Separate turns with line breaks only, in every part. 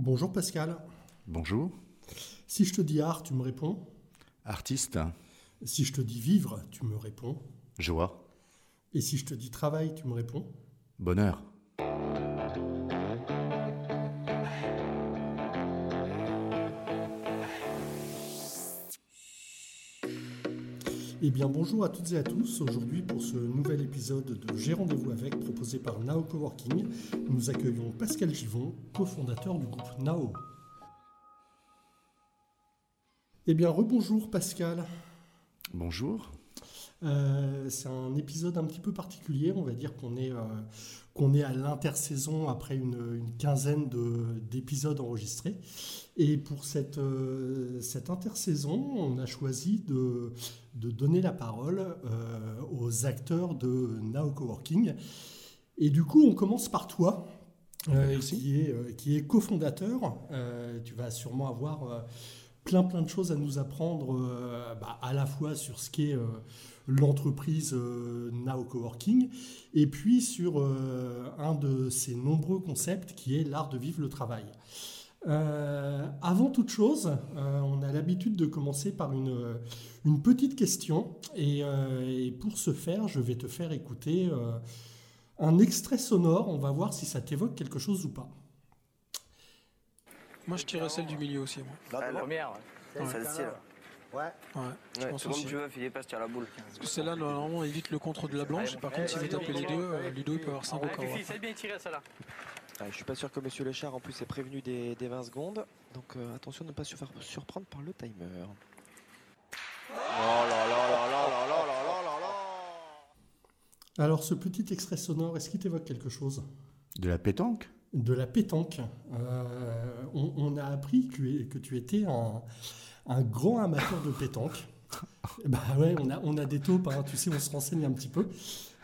Bonjour Pascal.
Bonjour.
Si je te dis art, tu me réponds
Artiste.
Si je te dis vivre, tu me réponds
Joie.
Et si je te dis travail, tu me réponds
Bonheur.
Eh bien bonjour à toutes et à tous. Aujourd'hui pour ce nouvel épisode de J'ai rendez-vous avec proposé par Nao Coworking, nous accueillons Pascal Givon, cofondateur du groupe Nao. Eh bien rebonjour Pascal.
Bonjour.
Euh, c'est un épisode un petit peu particulier. On va dire qu'on est, euh, qu'on est à l'intersaison après une, quinzaine d'épisodes enregistrés. Et pour cette, euh, cette intersaison, on a choisi de, de donner la parole aux acteurs de Now Coworking. Et du coup, on commence par toi. qui est, qui est cofondateur. tu vas sûrement avoir plein plein de choses à nous apprendre bah, à la fois sur ce qu'est l'entreprise euh, Now Coworking, et puis sur euh, un de ces nombreux concepts qui est l'art de vivre le travail. Euh, avant toute chose, on a l'habitude de commencer par une, une petite question, et, pour ce faire, je vais te faire écouter un extrait sonore. On va voir si ça t'évoque quelque chose ou pas.
Moi, je tirais celle du milieu aussi.
Moi. La première, celle-ci.
Ouais. Ouais,
je pense aussi. tu veux, Philippe, tire la boule.
Parce que celle-là, normalement, évite le contre de la blanche. par contre, s'il veut taper les deux, euh, Ludo, il peut avoir 5 encore.
C'est bien tiré, celle-là.
je suis pas sûr que Monsieur Lechard en plus est prévenu des, 20 secondes. Donc euh, attention de ne pas se faire surprendre par le timer.
Oh là là là là là là là là là
Alors ce petit extrait sonore, est-ce qu'il t'évoque quelque chose?
De la pétanque?
De la pétanque. Euh, on, a appris que, que tu étais un un grand amateur de pétanque. bah ouais, on a, on a des taupes, hein, tu sais, on se renseigne un petit peu.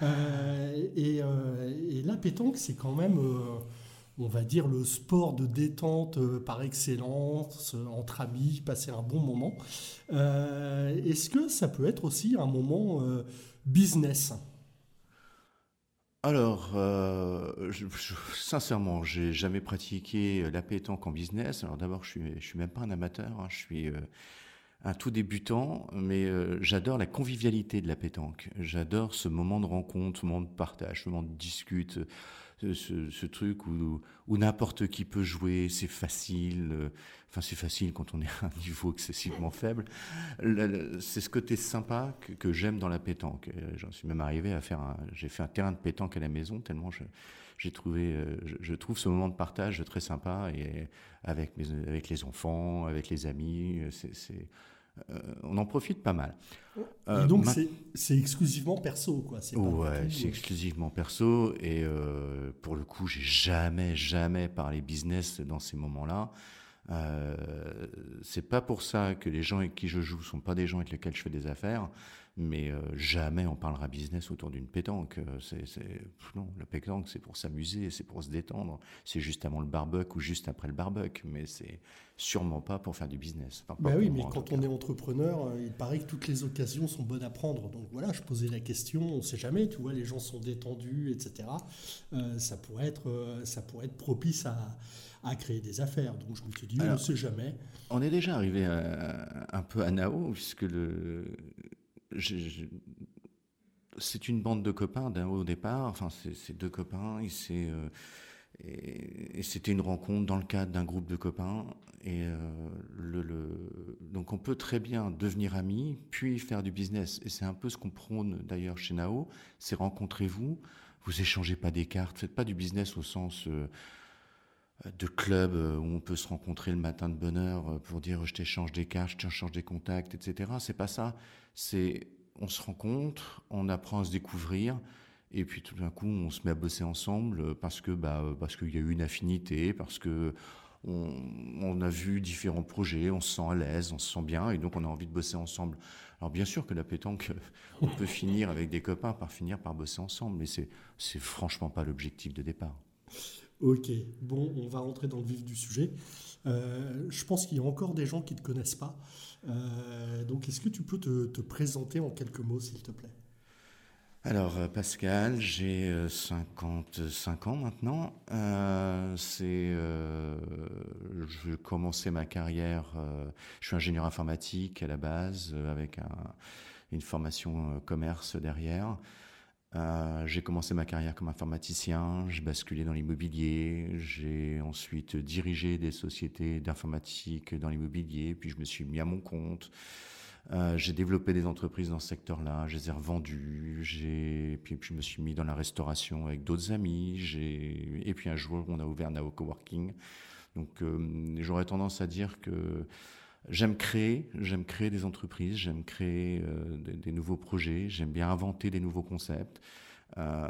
Euh, et, euh, et, la pétanque, c'est quand même, euh, on va dire, le sport de détente par excellence, entre amis, passer un bon moment. Est-ce que ça peut être aussi un moment business?
Alors, je, je, sincèrement, j'ai jamais pratiqué la pétanque en business. Alors d'abord, je suis, je suis même pas un amateur. Hein. je suis un tout débutant, mais euh, j'adore la convivialité de la pétanque. J'adore ce moment de rencontre, ce moment de partage, ce moment de discute, euh, ce, truc où, n'importe qui peut jouer, c'est facile. Euh, enfin, c'est facile quand on est à un niveau excessivement faible. C'est ce côté sympa que, j'aime dans la pétanque. J'en suis même arrivé à faire j'ai fait un terrain de pétanque à la maison tellement j'ai trouvé, je, trouve ce moment de partage très sympa et avec mes, avec les enfants, avec les amis, c'est euh, on en profite pas mal.
et euh, donc c'est exclusivement perso, quoi.
Ouais, c'est euh, exclusivement perso. Et pour le coup, j'ai jamais, jamais parlé business dans ces moments-là. c'est pas pour ça que les gens avec qui je joue sont pas des gens avec lesquels je fais des affaires mais euh, jamais on parlera business autour d'une pétanque. Euh, c'est, non, la pétanque, c'est pour s'amuser, c'est pour se détendre. C'est juste avant le barbecue ou juste après le barbecue, mais c'est sûrement pas pour faire du business.
bah oui, mais quand on est entrepreneur, euh, il paraît que toutes les occasions sont bonnes à prendre. Donc voilà, je posais la question, on ne sait jamais, tu vois, les gens sont détendus, etc. ça, pourrait être, ça pourrait être propice à, à créer des affaires. Donc je me suis dit, on ne sait jamais.
On est déjà arrivé un peu à Nao, puisque le, c'est une bande de copains d'un au départ. Enfin, c'est deux copains. Euh, et, c'était une rencontre dans le cadre d'un groupe de copains. Et euh, donc, on peut très bien devenir amis, puis faire du business. Et c'est un peu ce qu'on prône d'ailleurs chez Nao. C'est rencontrez-vous. Vous échangez pas des cartes. Faites pas du business au sens euh, de club où on peut se rencontrer le matin de bonne heure pour dire je t'échange des cartes, je t'échange des contacts, etc. C'est pas ça c'est on se rencontre, on apprend à se découvrir, et puis tout d'un coup on se met à bosser ensemble parce que bah parce qu'il y a eu une affinité, parce que on, a vu différents projets, on se sent à l'aise, on se sent bien, et donc on a envie de bosser ensemble. Alors bien sûr que la pétanque, on peut finir avec des copains par finir par bosser ensemble, mais c'est c'est franchement pas l'objectif de départ.
Ok, bon, on va rentrer dans le vif du sujet. Euh, je pense qu'il y a encore des gens qui ne te connaissent pas. Euh, donc, est-ce que tu peux te, présenter en quelques mots, s'il te plaît?
Alors euh, Pascal, j'ai 55 ans maintenant. c'est, je commençais ma carrière, je suis ingénieur informatique à la base, avec une formation commerce derrière. Euh, j'ai commencé ma carrière comme informaticien, j'ai basculé dans l'immobilier, j'ai ensuite dirigé des sociétés d'informatique dans l'immobilier, puis je me suis mis à mon compte. Euh, j'ai développé des entreprises dans ce secteur-là, je les ai revendues, j'ai... Puis, puis je me suis mis dans la restauration avec d'autres amis, et puis un jour on a ouvert Nao Coworking. Donc euh, j'aurais tendance à dire que J'aime créer, j'aime créer des entreprises, j'aime créer euh, des, nouveaux projets, j'aime bien inventer des nouveaux concepts. Euh,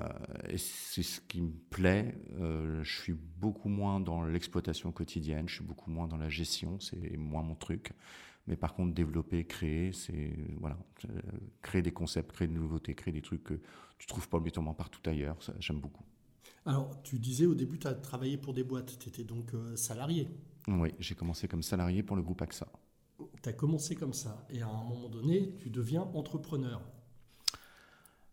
et c'est ce qui me plaît. Euh, je suis beaucoup moins dans l'exploitation quotidienne, je suis beaucoup moins dans la gestion, c'est moins mon truc. Mais par contre, développer, créer, c'est voilà, créer des concepts, créer des nouveautés, créer des trucs que tu trouves pas obligatoirement partout ailleurs. J'aime beaucoup.
Alors, tu disais au début, tu as travaillé pour des boîtes, tu étais donc salarié.
Oui, j'ai commencé comme salarié pour le groupe AXA
tu as commencé comme ça et à un moment donné, tu deviens entrepreneur.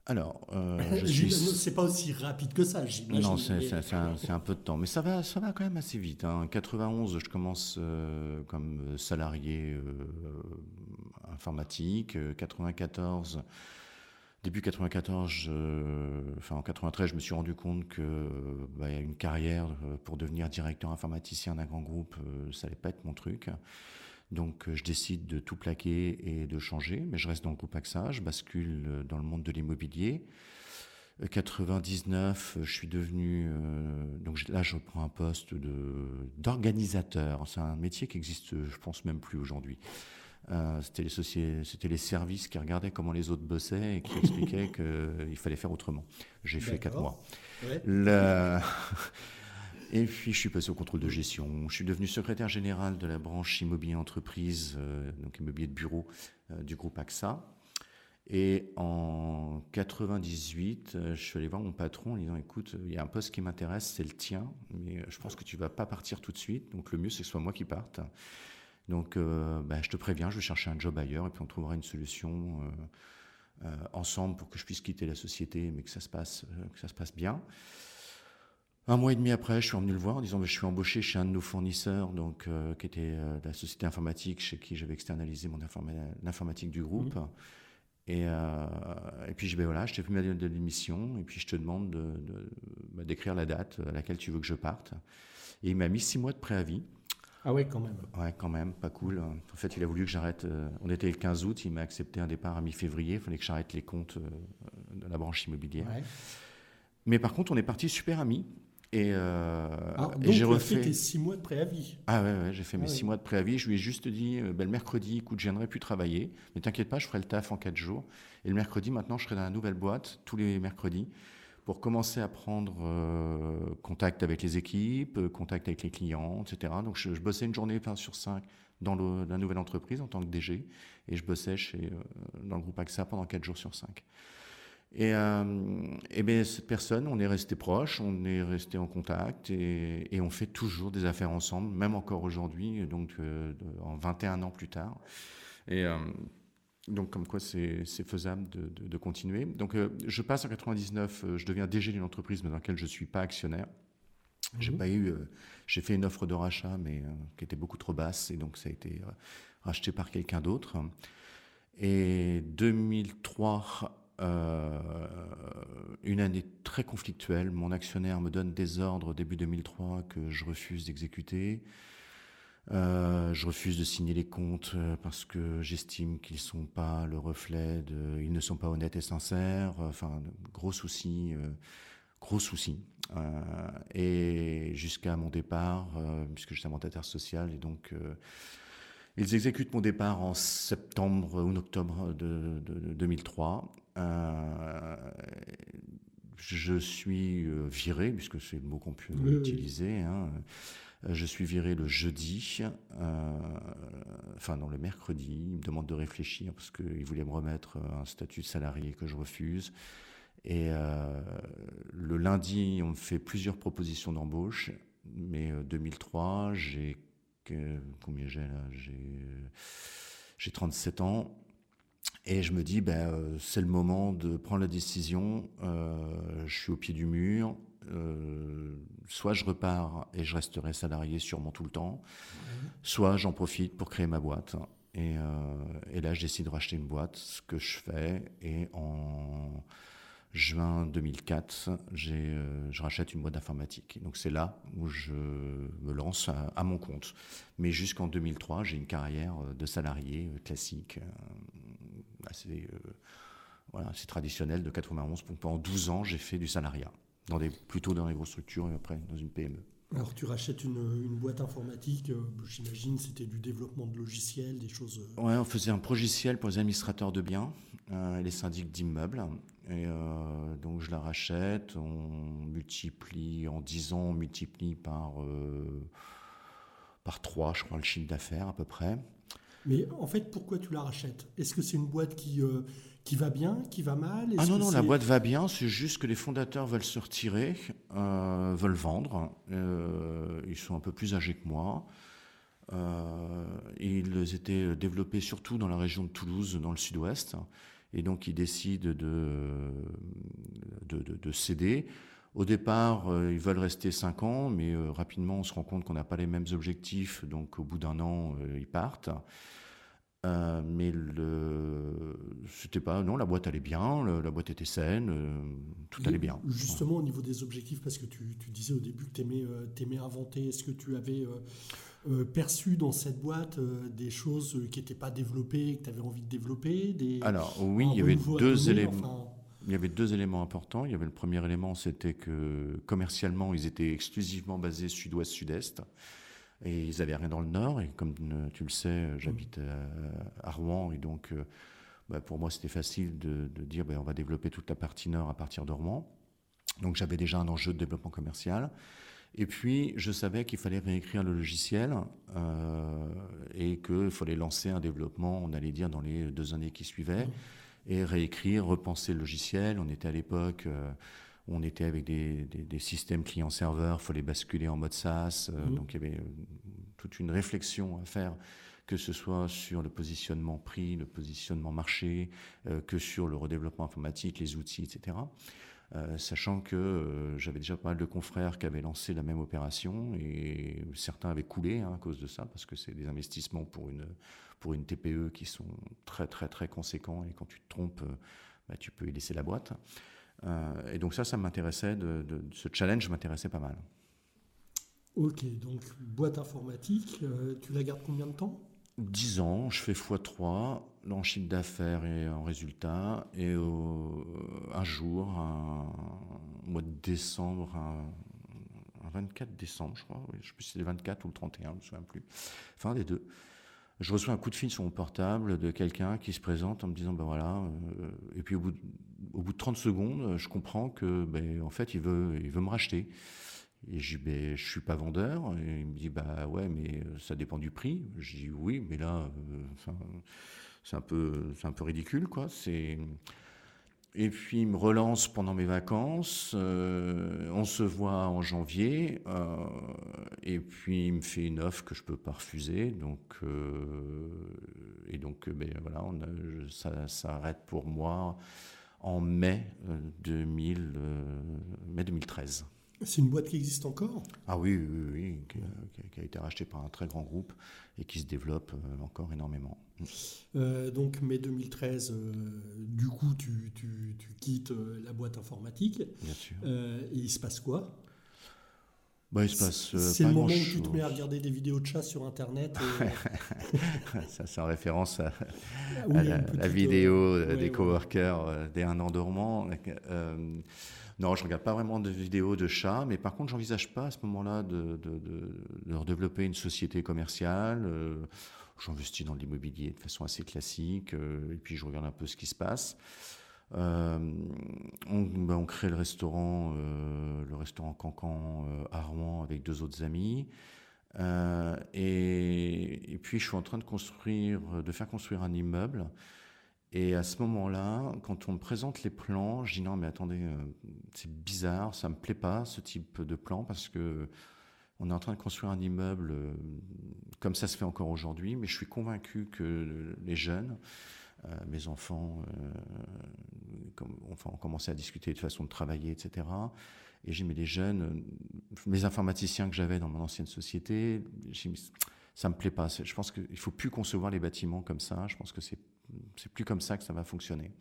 Alors, euh,
c'est pas aussi rapide que ça, j'imagine.
Non, c'est un, peu de temps, mais ça va, ça va quand même assez vite. En hein. 91, je commence euh, comme salarié euh, informatique. 94, début 94, enfin en 93, je me suis rendu compte que bah, y a une carrière pour devenir directeur informaticien d'un grand groupe, ça allait pas être mon truc. Donc euh, je décide de tout plaquer et de changer, mais je reste dans le groupe AXA, je bascule euh, dans le monde de l'immobilier. 99, euh, je suis devenu donc là je reprends un poste de d'organisateur. C'est un métier qui existe, je pense même plus aujourd'hui. c'était les c'était les services qui regardaient comment les autres bossaient et qui expliquaient qu'il fallait faire autrement. J'ai fait quatre mois. Ouais. Et puis je suis passé au contrôle de gestion. Je suis devenu secrétaire général de la branche immobilier entreprise, euh, donc immobilier de bureau euh, du groupe AXA. Et en 98, euh, je suis allé voir mon patron en disant écoute, il y a un poste qui m'intéresse, c'est le tien, mais je pense que tu vas pas partir tout de suite. Donc le mieux, c'est que ce soit moi qui parte. Donc bah, je te préviens, je vais chercher un job ailleurs et puis on trouvera une solution ensemble pour que je puisse quitter la société, mais que ça se passe bien. Un mois et demi après, je suis revenu le voir en disant que je suis embauché chez un de nos fournisseurs, donc euh, qui était euh, la société informatique chez qui j'avais externalisé mon l'informatique du groupe. Mmh. Et, euh, et, puis je ben voilà, je t'ai fait ma de l'émission et puis je te demande de, bah, d'écrire la date à laquelle tu veux que je parte. Et il m'a mis six mois de préavis.
Ah ouais, quand même.
Ouais, quand même, pas cool. En fait, il a voulu que j'arrête. on était le 15 août, il m'a accepté un départ à mi-février. Il fallait que j'arrête les comptes de la branche immobilière. Mais par contre, on est parti super amis. Et, euh,
ah, et j'ai refait fait tes six mois de préavis.
Ah ouais, ouais j'ai fait mes ah six mois de préavis. Je lui ai juste dit, euh, ben, le mercredi, écoute, je viendrai plus travailler, mais t'inquiète pas, je ferai le taf en quatre jours. Et le mercredi, maintenant, je serai dans la nouvelle boîte tous les mercredis pour commencer à prendre euh, contact avec les équipes, euh, contact avec les clients, etc. Donc je, je bossais une journée sur cinq dans le, la nouvelle entreprise en tant que DG, et je bossais chez, dans le groupe AXA pendant quatre jours sur cinq. Et, euh, et bien, cette personne, on est resté proche, on est resté en contact et, et, on fait toujours des affaires ensemble, même encore aujourd'hui, donc euh, en 21 ans plus tard. Et euh, donc, comme quoi c'est faisable de, de, de, continuer. Donc, euh, je passe en 99, euh, je deviens DG d'une entreprise dans laquelle je ne suis pas actionnaire. J'ai mhm. pas eu, j'ai fait une offre de rachat, mais qui était beaucoup trop basse, et donc ça a été racheté par quelqu'un d'autre. Et 2003, euh, une année très conflictuelle. Mon actionnaire me donne des ordres début 2003 que je refuse d'exécuter. Euh, je refuse de signer les comptes euh, parce que j'estime qu'ils sont pas le reflet ils ne sont pas honnêtes et sincères. Enfin, gros souci, gros souci. et jusqu'à mon départ, puisque j'étais mandataire social, et donc ils exécutent mon départ en septembre ou en octobre de, de 2003. Euh, je suis euh, viré, puisque c'est le mot qu'on peut utiliser. Hein. Euh, je suis viré le jeudi, enfin non, le mercredi. Il me demande de réfléchir parce qu'il voulait me remettre un statut de salarié que je refuse. Et le lundi, on me fait plusieurs propositions d'embauche. Mais 2003, j'ai combien j'ai là? J'ai 37 ans. Et je me dis, ben, euh, c'est le moment de prendre la décision. Euh, je suis au pied du mur. Euh, soit je repars et je resterai salarié sûrement tout le temps, soit j'en profite pour créer ma boîte. Et, là, je décide de racheter une boîte, ce que je fais. Et en juin 2004, je rachète une boîte d'informatique. Donc c'est là où je me lance à mon compte. Mais jusqu'en 2003, j'ai une carrière de salarié classique c'est euh, voilà, traditionnel de 91. Pendant 12 ans, j'ai fait du salariat, dans des, plutôt dans les grosses structures et après dans une PME.
Alors tu rachètes une, une boîte informatique, euh, j'imagine c'était du développement de logiciels, des choses...
Euh, ouais, on faisait un progiciel pour les administrateurs de biens et les syndics d'immeubles. Et donc je la rachète, on multiplie, en 10 ans, on multiplie par, par 3, je crois, le chiffre d'affaires à peu près.
Mais en fait, pourquoi tu la rachètes? Est-ce que c'est une boîte qui, euh, qui va bien, qui va mal?
Ah non, non, la boîte va bien, c'est juste que les fondateurs veulent se retirer, euh, veulent vendre. Euh, ils sont un peu plus âgés que moi. ils étaient développés surtout dans la région de Toulouse, dans le sud-ouest. Et donc, ils décident de, de, de, de céder. Au départ, ils veulent rester 5 ans, mais rapidement, on se rend compte qu'on n'a pas les mêmes objectifs, donc au bout d'un an, ils partent. Euh, mais le, c'était pas, non, la boîte allait bien, la boîte était saine, euh, tout allait bien.
Justement, au niveau des objectifs, parce que tu, tu disais au début que tu aimais, euh, aimais, inventer, est-ce que tu avais perçu dans cette boîte des choses qui n'étaient pas développées, que tu avais envie de développer des,
Alors, oui, il y avait deux éléments. Il y avait deux éléments importants. Il y avait le premier élément, c'était que commercialement, ils étaient exclusivement basés sud-ouest-sud-est. Et ils n'avaient rien dans le nord. Et comme tu le sais, j'habite à, Rouen. Et donc, euh, bah, pour moi, c'était facile de, dire bah, on va développer toute la partie nord à partir de Rouen. Donc, j'avais déjà un enjeu de développement commercial. Et puis, je savais qu'il fallait réécrire le logiciel euh, et qu'il fallait lancer un développement, on allait dire, dans les deux années qui suivaient, et réécrire, repenser le logiciel. On était à l'époque. Euh, on était avec des, systèmes client-serveur, il fallait basculer en mode SaaS. Euh, mmh. Donc il y avait euh, toute une réflexion à faire, que ce soit sur le positionnement prix, le positionnement marché, euh, que sur le redéveloppement informatique, les outils, etc. sachant que j'avais déjà pas mal de confrères qui avaient lancé la même opération et certains avaient coulé hein, à cause de ça parce que c'est des investissements pour une pour une TPE qui sont très très très conséquents et quand tu te trompes, bah, tu peux y laisser la boîte. Euh, et donc ça, ça m'intéressait, de, ce challenge m'intéressait pas mal.
Ok, donc boîte informatique, euh, tu la gardes combien de temps?
10 ans, je fais x3 en chiffre d'affaires et en résultat. Et un jour, un, mois de décembre, un, 24 décembre, je crois, je ne sais plus si c'est le 24 ou le 31, je ne me souviens plus, enfin des deux. Je reçois un coup de fil sur mon portable de quelqu'un qui se présente en me disant ben voilà, euh, et puis au bout de au bout de 30 secondes, je comprends que, ben, en fait, il veut, il veut me racheter. Et je dis, ben, je suis pas vendeur. Et il me dit, bah ouais, mais ça dépend du prix. Je dis, oui, mais là, euh, c'est un peu, c'est un peu ridicule, quoi. C'est et puis il me relance pendant mes vacances. Euh, on se voit en janvier. Euh, et puis il me fait une offre que je peux pas refuser. Donc et donc ben voilà, on ça s'arrête pour moi en mai, 2000, euh, mai 2013.
C'est une boîte qui existe encore
Ah oui, oui, oui qui, a, été rachetée par un très grand groupe et qui se développe euh, encore énormément.
Euh, donc mai 2013, du coup, tu, tu, tu quittes la boîte informatique.
Bien sûr.
et il se passe quoi?
Bah, c'est
le moment où tu te mets à regarder des vidéos de chats sur Internet.
ça, c'est en référence à, ah la, vidéo des coworkers des un an dormant. Non, je regarde pas vraiment de vidéos de chats, mais par contre, j'envisage pas à ce moment-là de, de, développer une société commerciale. Euh, j'investis dans l'immobilier de façon assez classique, euh, et puis je regarde un peu ce qui se passe. Euh, ben, on, crée le restaurant, le restaurant Cancan à Rouen avec deux autres amis. Et, puis je suis en train de construire, de faire construire un immeuble. Et à ce moment-là, quand on me présente les plans, je dis non mais attendez, c'est bizarre, ça me plaît pas ce type de plan parce que on est en train de construire un immeuble comme ça se fait encore aujourd'hui, mais je suis convaincu que les jeunes mes enfants ont commencé à discuter de façon de travailler, etc. Et j'ai mis les jeunes, mes informaticiens que j'avais dans mon ancienne société, j'ai ça me plaît pas. Je pense qu'il faut plus concevoir les bâtiments comme ça. Je pense que c'est c'est plus comme ça que ça va fonctionner.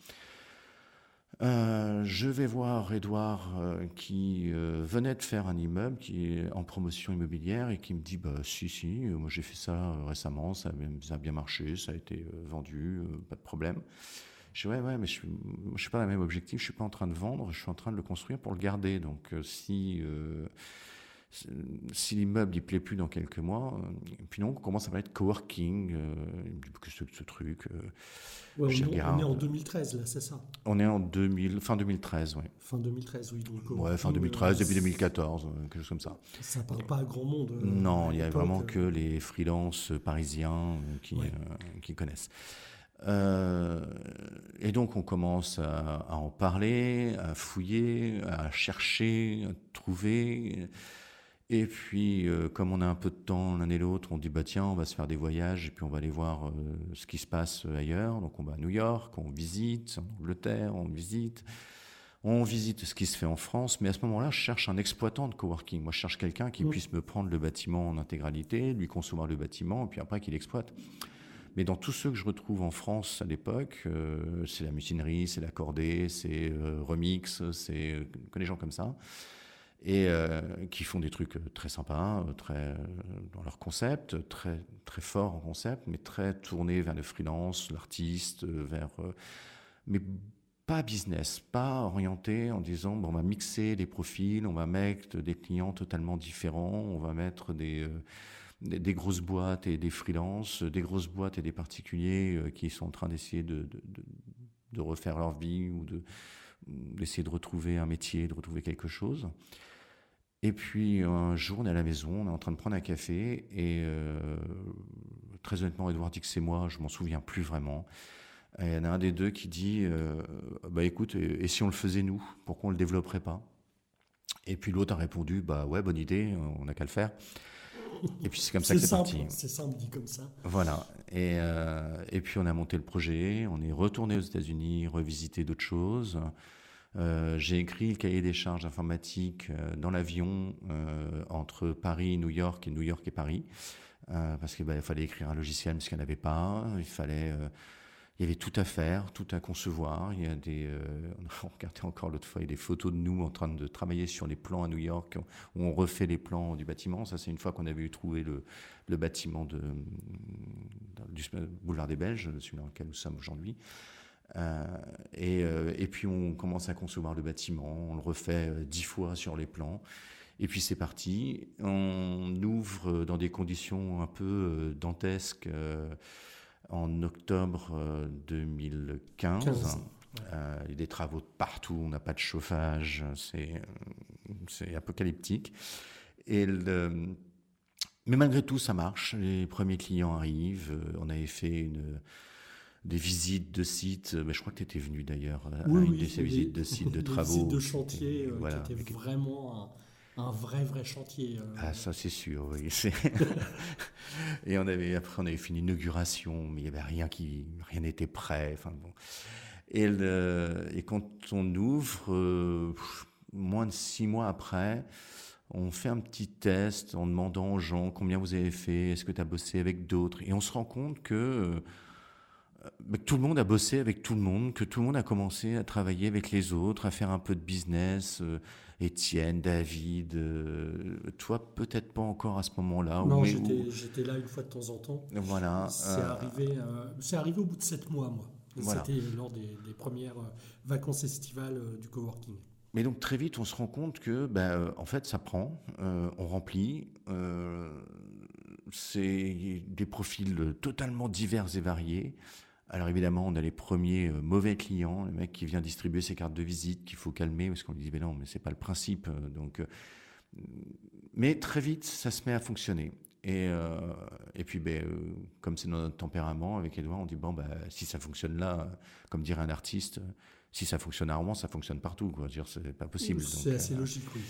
Euh, je vais voir Edouard euh, qui euh, venait de faire un immeuble qui est en promotion immobilière et qui me dit bah si si moi j'ai fait ça récemment ça, a bien marché ça a été vendu pas de problème. Je dis ouais ouais mais je, ne suis pas dans le même objectif je suis pas en train de vendre je suis en train de le construire pour le garder donc si si l'immeuble il plaît plus dans quelques mois, euh, puis non, on commence à parler de coworking, euh, que ce, ce truc. Euh,
on, est, en 2013 là, c'est ça?
On est en 2000, fin 2013, oui.
Fin 2013, oui. Donc,
ouais, fin 2013, début 2014, quelque chose comme ça.
Ça parle pas à grand monde.
non, il y a vraiment que les freelances parisiens qui, qui connaissent. et donc on commence à, à, en parler, à fouiller, à chercher, à trouver. Et puis, euh, comme on a un peu de temps l'un et l'autre, on dit bah tiens, on va se faire des voyages et puis on va aller voir euh, ce qui se passe ailleurs. Donc on va à New York, on visite, en Angleterre, on visite, on visite ce qui se fait en France. Mais à ce moment-là, je cherche un exploitant de coworking. Moi, je cherche quelqu'un qui puisse me prendre le bâtiment en intégralité, lui concevoir le bâtiment et puis après qu'il exploite. Mais dans tous ceux que je retrouve en France à l'époque, euh, c'est la mutinerie, c'est l'accordé, c'est Remix, c'est que des gens comme ça et euh, qui font des trucs euh, très sympas, euh, très dans leur concept, très très fort en concept, mais très tournés vers le freelance, l'artiste, vers mais pas business, pas orienté en disant bon, on va mixer les profils, on va mettre des clients totalement différents, on va mettre des des, grosses boîtes et des freelances, des grosses boîtes et des particuliers qui sont en train d'essayer de, de, de, refaire leur vie ou de d'essayer de retrouver un métier, de retrouver quelque chose. Et puis un jour, on est à la maison, on est en train de prendre un café, et euh, très honnêtement, Edouard dit que c'est moi, je m'en souviens plus vraiment. Et il y en a un des deux qui dit euh, Bah écoute, et, si on le faisait nous Pourquoi on le développerait pas? Et puis l'autre a répondu Bah ouais, bonne idée, on n'a qu'à le faire. Et puis c'est comme ça que c'est parti.
C'est simple dit comme ça.
Voilà. Et, euh, et puis on a monté le projet, on est retourné aux États-Unis, revisiter d'autres choses. Euh, j'ai écrit le cahier des charges informatiques euh, dans l'avion euh, entre Paris, New York et New York et Paris, parce qu'il bah, fallait écrire un logiciel parce qu'il n'y en avait pas. Il fallait il y avait tout à faire, tout à concevoir. Il y a des, on regardait encore l'autre fois, il y a des photos de nous en train de travailler sur les plans à New York, où on refait les plans du bâtiment. Ça, c'est une fois qu'on avait eu trouvé le, bâtiment du boulevard des Belges, celui dans lequel nous sommes aujourd'hui. Euh, et, euh, et, puis on commence à concevoir le bâtiment, on le refait euh, dix fois sur les plans. Et puis c'est parti. On ouvre dans des conditions un peu dantesques en octobre 2015. il y a des travaux de partout, on n'a pas de chauffage, c'est apocalyptique. Et le, mais malgré tout, ça marche. Les premiers clients arrivent. On avait fait une des visites de sites. Mais je crois que tu étais venu d'ailleurs à une de ces visites de sites de travaux. Visites
de chantier euh, voilà, qui était vraiment un, vrai, vrai chantier. Euh.
Ah, ça c'est sûr, oui. et on avait, après, on avait fait une inauguration, mais il n'y avait rien qui, rien n'était prêt. Enfin, bon. et, et quand on ouvre, euh, moins de six mois après, on fait un petit test en demandant aux gens combien vous avez fait, est-ce que tu as bossé avec d'autres, et on se rend compte que que tout le monde a bossé avec tout le monde, que tout le monde a commencé à travailler avec les autres, à faire un peu de business. Euh, Étienne, David, euh, toi peut-être pas encore à ce moment-là.
Non, j'étais là une fois de temps en temps.
Voilà.
C'est euh, arrivé, arrivé au bout de sept mois, moi. C'était lors des, premières vacances estivales du coworking.
Mais donc très vite, on se rend compte que, ben, en fait, ça prend, on remplit. c'est des profils totalement divers et variés. Alors évidemment, on a les premiers euh, mauvais clients, le mec qui vient distribuer ses cartes de visite, qu'il faut calmer, parce qu'on lui dit, mais non, mais c'est pas le principe. Euh, donc, euh, mais très vite, ça se met à fonctionner. Et, et puis, ben, comme c'est notre tempérament, avec Edouard, on dit, bon, ben, si ça fonctionne là, comme dirait un artiste, si ça fonctionne à Rouen, ça fonctionne partout. Quoi. C'est pas possible.
C'est assez logique, oui.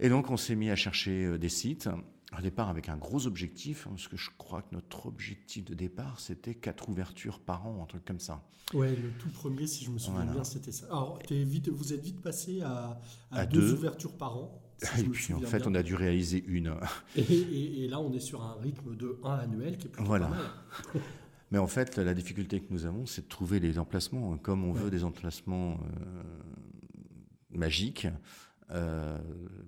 Et donc, on s'est mis à chercher euh, des sites. Au départ, avec un gros objectif, hein, parce que je crois que notre objectif de départ, c'était quatre ouvertures par an, un truc comme ça.
Ouais, le tout premier, si je me souviens
Voilà.
bien, c'était ça. Alors, vite, vous êtes vite passé à, à
À
deux,
deux.
ouvertures par an. si
Et puis, en fait,
bien.
on a dû réaliser une.
Et, et- et là, on est sur un rythme de 1 annuel qui est plutôt
Voilà.
pas mal.
Mais en fait, la difficulté que nous avons, c'est de trouver les emplacements. Comme on veut des emplacements euh, magiques, euh,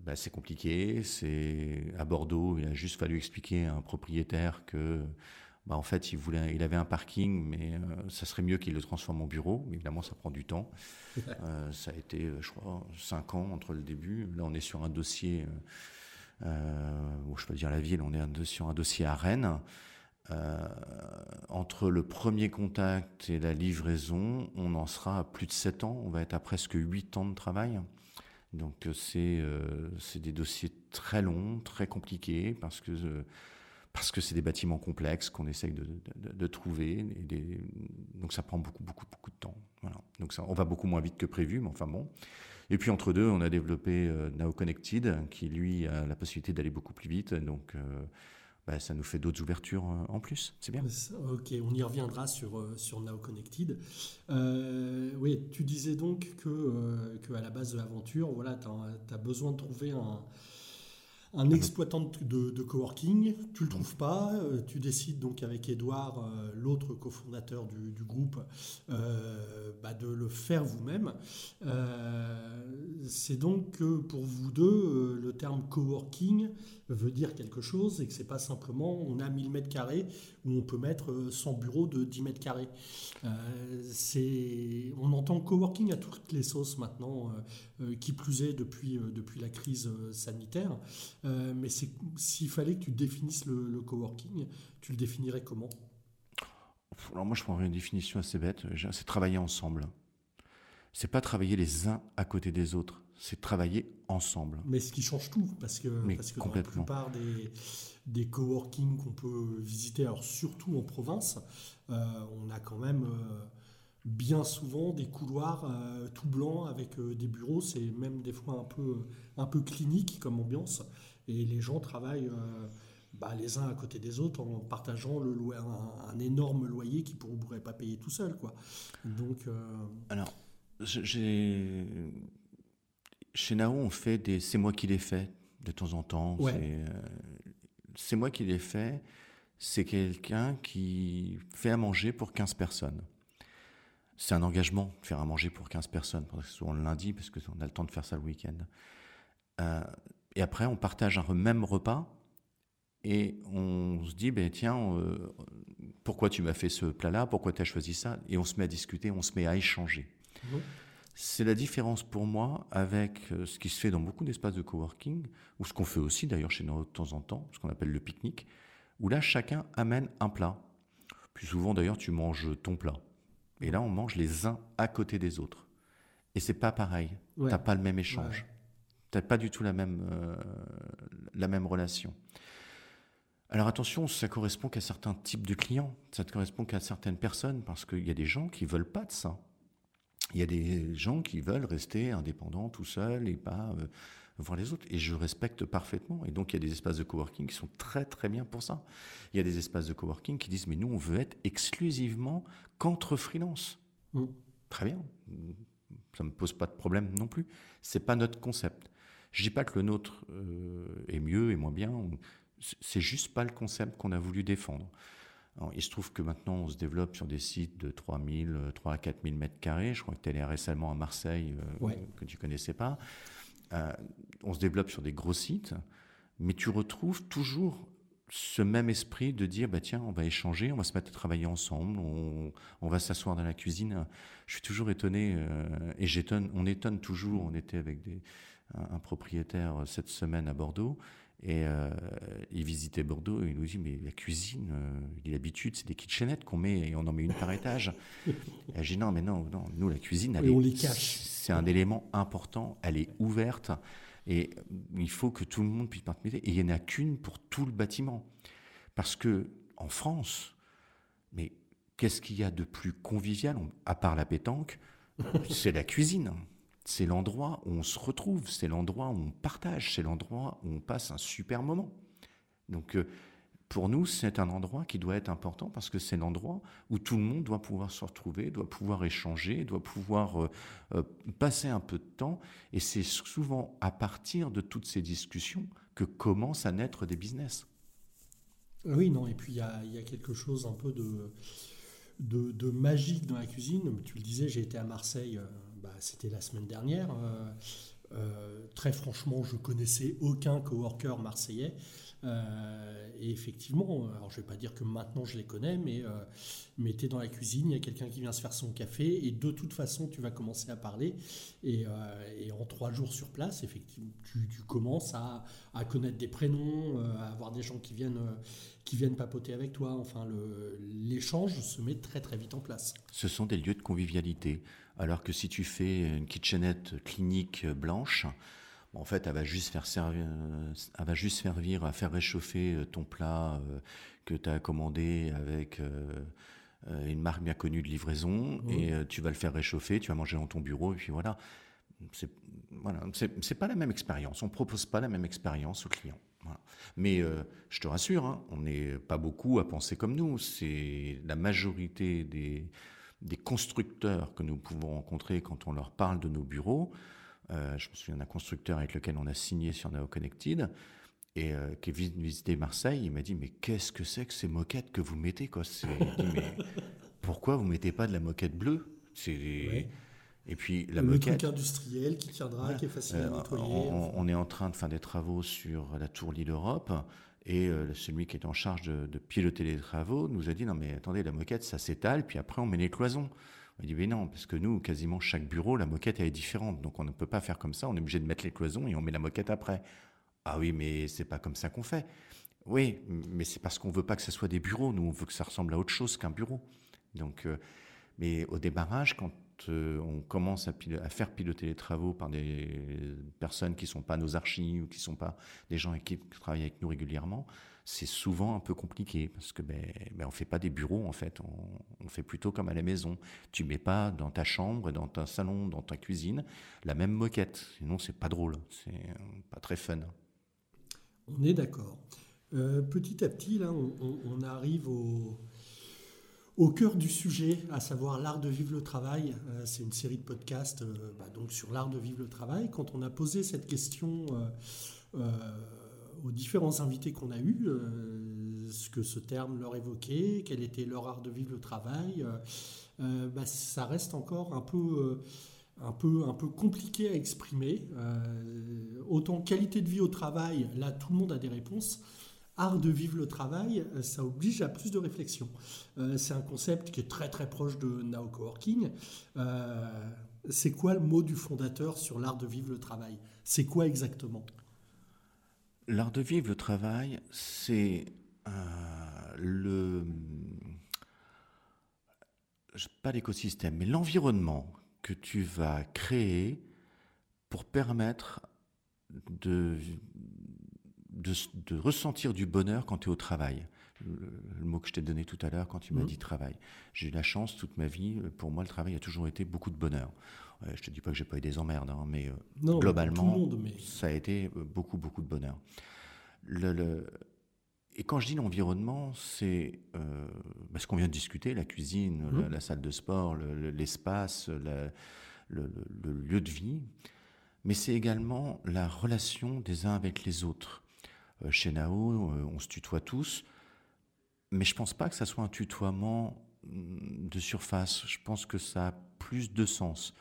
bah, c'est compliqué. C'est à Bordeaux, il a juste fallu expliquer à un propriétaire que, bah, en fait, il voulait, il avait un parking, mais euh, ça serait mieux qu'il le transforme en bureau. Évidemment, ça prend du temps. Euh, ça a été, je crois, cinq ans entre le début. Là, on est sur un dossier. bon, je peux dire la ville, on est sur un dossier à Rennes. Entre le premier contact et la livraison, on en sera à plus de 7 ans. On va être à presque 8 ans de travail. Donc euh, c'est euh, c'est des dossiers très longs, très compliqués, parce que euh, parce que c'est des bâtiments complexes qu'on essaye de, de- trouver. Donc ça prend beaucoup, beaucoup, beaucoup de temps. Voilà. Donc ça, on va beaucoup moins vite que prévu, mais enfin bon. Et puis entre deux, on a développé euh, Now Connected, qui lui a la possibilité d'aller beaucoup plus vite. Donc bah, ça nous fait d'autres ouvertures euh, en plus. C'est bien.
Ok, on y reviendra sur, euh, sur Now Connected. Euh, oui, tu disais donc que, euh, que à la base de l'aventure, voilà, tu as, besoin de trouver un, un exploitant de, coworking. Tu le trouves pas. tu décides donc avec Edouard, l'autre cofondateur du, du groupe, euh, bah, de le faire vous-même. C'est donc que pour vous deux, le terme coworking veut dire quelque chose et que c'est pas simplement on a 1000 mètres carrés où on peut mettre euh, 100 bureaux de 10 mètres carrés. Euh, on entend coworking à toutes les sauces maintenant, euh, euh, qui plus est depuis, euh, depuis la crise euh, sanitaire. Euh, mais s'il fallait que tu définisses le, coworking, tu le définirais comment?
Alors moi, je prendrais une définition assez bête. C'est travailler ensemble. C'est pas travailler les uns à côté des autres. C'est travailler ensemble.
Mais ce qui change tout, parce que,
Mais
parce que dans la plupart des, des coworking qu'on peut visiter, alors surtout en province, euh, on a quand même euh, bien souvent des couloirs euh, tout blancs avec des bureaux. C'est même des fois un peu, un peu clinique comme ambiance. Et les gens travaillent bah, les uns à côté des autres en partageant le un, un énorme loyer qu'ils ne pourraient pas payer tout seul. Quoi. Donc,
Alors, j'ai chez Nao, on fait des c'est moi qui l'ai fait de temps en temps.
Ouais.
C'est, euh, C'est moi qui l'ai fait. C'est quelqu'un qui fait à manger pour 15 personnes. C'est un engagement de faire à manger pour 15 personnes. C'est souvent le lundi, parce qu'on a le temps de faire ça le week-end. Euh, et après, on partage un même repas et on se dit, ben, tiens, euh, pourquoi tu m'as fait ce plat-là? Pourquoi tu as choisi ça? Et on se met à discuter, on se met à échanger. C'est la différence pour moi avec euh, ce qui se fait dans beaucoup d'espaces de coworking, ou ce qu'on fait aussi d'ailleurs chez nous de temps en temps, ce qu'on appelle le pique-nique, où là chacun amène un plat. Puis souvent d'ailleurs tu manges ton plat. Et là on mange les uns à côté des autres. Et c'est pas pareil.
Ouais.
T'as pas le même échange.
Ouais.
T'as pas du tout la même, euh, la même relation. Alors attention, ça correspond qu'à certains types de clients, ça ne correspond qu'à certaines personnes, parce qu'il y a des gens qui veulent pas de ça. Il y a des gens qui veulent rester indépendants tout seuls et pas euh, voir les autres. Et je respecte parfaitement. Et donc il y a des espaces de coworking qui sont très très bien pour ça. Il y a des espaces de coworking qui disent mais nous on veut être exclusivement qu'entre freelance.
Mm.
Très bien. Ça me pose pas de problème non plus. C'est pas notre concept. Je dis pas que le nôtre euh, est mieux et moins bien. C'est juste pas le concept qu'on a voulu défendre. Alors, il se trouve que maintenant, on se développe sur des sites de 3000, 3 à 4000 mètres carrés. Je crois que tu allé récemment à Marseille, euh,
Ouais.
que tu connaissais pas. Euh, on se développe sur des gros sites, mais tu retrouves toujours ce même esprit de dire, bah, tiens, on va échanger, on va se mettre à travailler ensemble, on, on va s'asseoir dans la cuisine. Je suis toujours étonné, euh, et j'étonne, on étonne toujours. On était avec des, un, un propriétaire euh, cette semaine à Bordeaux, et euh, il visitait Bordeaux et il nous dit mais la cuisine, euh, il l'habitude, c'est des kitchenettes qu'on met et on en met une par étage. et j'ai dit non mais non, non, nous la cuisine, elle
Et
est-
on les cache.
c'est un élément important, elle est ouverte et il faut que tout le monde puisse participer. Et il n'y en a qu'une pour tout le bâtiment. Parce que en France, mais qu'est-ce qu'il y a de plus convivial, on- à part la pétanque, c'est la cuisine. C'est l'endroit où on se retrouve, c'est l'endroit où on partage, c'est l'endroit où on passe un super moment. Donc euh, pour nous, c'est un endroit qui doit être important parce que c'est l'endroit où tout le monde doit pouvoir se retrouver, doit pouvoir échanger, doit pouvoir euh, euh, passer un peu de temps. Et c'est souvent à partir de toutes ces discussions que commencent à naître des business.
Oui, non, et puis il y a, quelque chose un peu de, de, de, magique dans la cuisine. Tu le disais, j'ai été à Marseille, bah, c'était la semaine dernière. Euh, euh, très franchement, je connaissais aucun coworker marseillais. Euh, et effectivement, alors je ne vais pas dire que maintenant je les connais, mais, mais tu es dans la cuisine, il y a quelqu'un qui vient se faire son café, et de toute façon, tu vas commencer à parler. Et, en trois jours sur place, effectivement, tu, commences à, connaître des prénoms, à avoir des gens qui viennent, qui viennent papoter avec toi. Enfin, l'échange se met très très vite en place.
Ce sont des lieux de convivialité. Alors que si tu fais une kitchenette clinique blanche, en fait, elle va juste faire servir, elle va juste servir à faire réchauffer ton plat que tu as commandé avec une marque bien connue de livraison mmh. et tu vas le faire réchauffer, tu vas manger dans ton bureau et puis voilà. C'est voilà, c'est pas la même expérience. On propose pas la même expérience aux clients. Voilà. Mais euh, je te rassure, hein, on n'est pas beaucoup à penser comme nous. C'est la majorité des, des constructeurs que nous pouvons rencontrer quand on leur parle de nos bureaux. Euh, je me souviens d'un constructeur avec lequel on a signé sur Nao Connected et euh, qui est visité Marseille. Il m'a dit Mais qu'est-ce que c'est que ces moquettes que vous mettez quoi? Dit, Mais pourquoi vous mettez pas de la moquette bleue? C'est. Oui. Et puis la
le
moquette.
truc industriel qui tiendra, qui est facile euh, à nettoyer.
On, on, est en train de faire des travaux sur la tour Lille Europe. Et euh, celui qui est en charge de, piloter les travaux nous a dit non mais attendez la moquette ça s'étale puis après on met les cloisons. On dit mais non parce que nous quasiment chaque bureau la moquette elle est différente donc on ne peut pas faire comme ça on est obligé de mettre les cloisons et on met la moquette après. Ah oui mais c'est pas comme ça qu'on fait. Oui mais c'est parce qu'on veut pas que ce soit des bureaux nous on veut que ça ressemble à autre chose qu'un bureau. Donc euh, mais au débarrage quand euh, on commence à, faire piloter les travaux par des personnes qui ne sont pas nos archives ou qui ne sont pas des gens qui travaillent avec nous régulièrement, c'est souvent un peu compliqué parce que ben, ben on fait pas des bureaux en fait, on, fait plutôt comme à la maison. Tu mets pas dans ta chambre, dans ton salon, dans ta cuisine la même moquette, sinon c'est pas drôle, c'est pas très fun.
On est d'accord. Euh, petit à petit là, on arrive au au cœur du sujet, à savoir l'art de vivre le travail. Euh, c'est une série de podcasts euh, bah, donc sur l'art de vivre le travail. Quand on a posé cette question euh, aux différents invités qu'on a eus, ce que ce terme leur évoquait, quel était leur art de vivre le travail, bah, ça reste encore un peu un peu, un peu compliqué à exprimer. Autant qualité de vie au travail, là tout le monde a des réponses art de vivre le travail, euh, ça oblige à plus de réflexion. Euh, c'est un concept qui est très très proche de Now Coworking. Euh, c'est quoi le mot du fondateur sur l'art de vivre le travail? C'est quoi exactement?
L'art de vivre le travail, c'est euh, le pas l'écosystème, mais l'environnement que tu vas créer pour permettre de de, de, ressentir du bonheur quand tu es au travail. Le, le, mot que je t'ai donné tout à l'heure quand tu m'as mmh. dit travail. J'ai eu la chance toute ma vie, pour moi le travail a toujours été beaucoup de bonheur. Euh, je te dis pas que j'ai pas eu des emmerdes, hein, mais euh, non, globalement, monde, mais... ça a été beaucoup, beaucoup de bonheur. Le, le... Et quand je dis l'environnement, c'est euh, bah, ce qu'on vient de discuter, la cuisine, mmh. la, la, salle de sport, l'espace, le, le lieu de vie, mais c'est également la relation des uns avec les autres chez Nao, on se tutoie tous, mais je pense pas que ça soit un tutoiement de surface. Je pense que ça a plus de sens.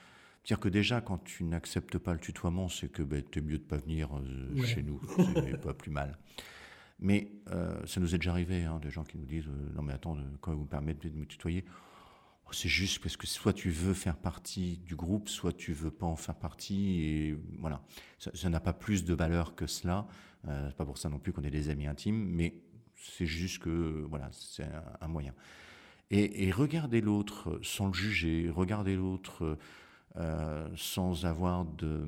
C'est-à-dire que déjà, quand tu n'acceptes pas le tutoiement, c'est que ben, tu es mieux de pas venir euh, ouais. chez nous. C'est pas plus mal. Mais euh, ça nous est déjà arrivé, hein, des gens qui nous disent euh, Non, mais attends, quand vous permettez de me tutoyer, c'est juste parce que soit tu veux faire partie du groupe, soit tu veux pas en faire partie. Et voilà. Ça n'a pas plus de valeur que cela. Euh, pas pour ça non plus qu'on est des amis intimes, mais c'est juste que voilà, c'est un, moyen. Et, regarder l'autre sans le juger, regarder l'autre euh, sans avoir de,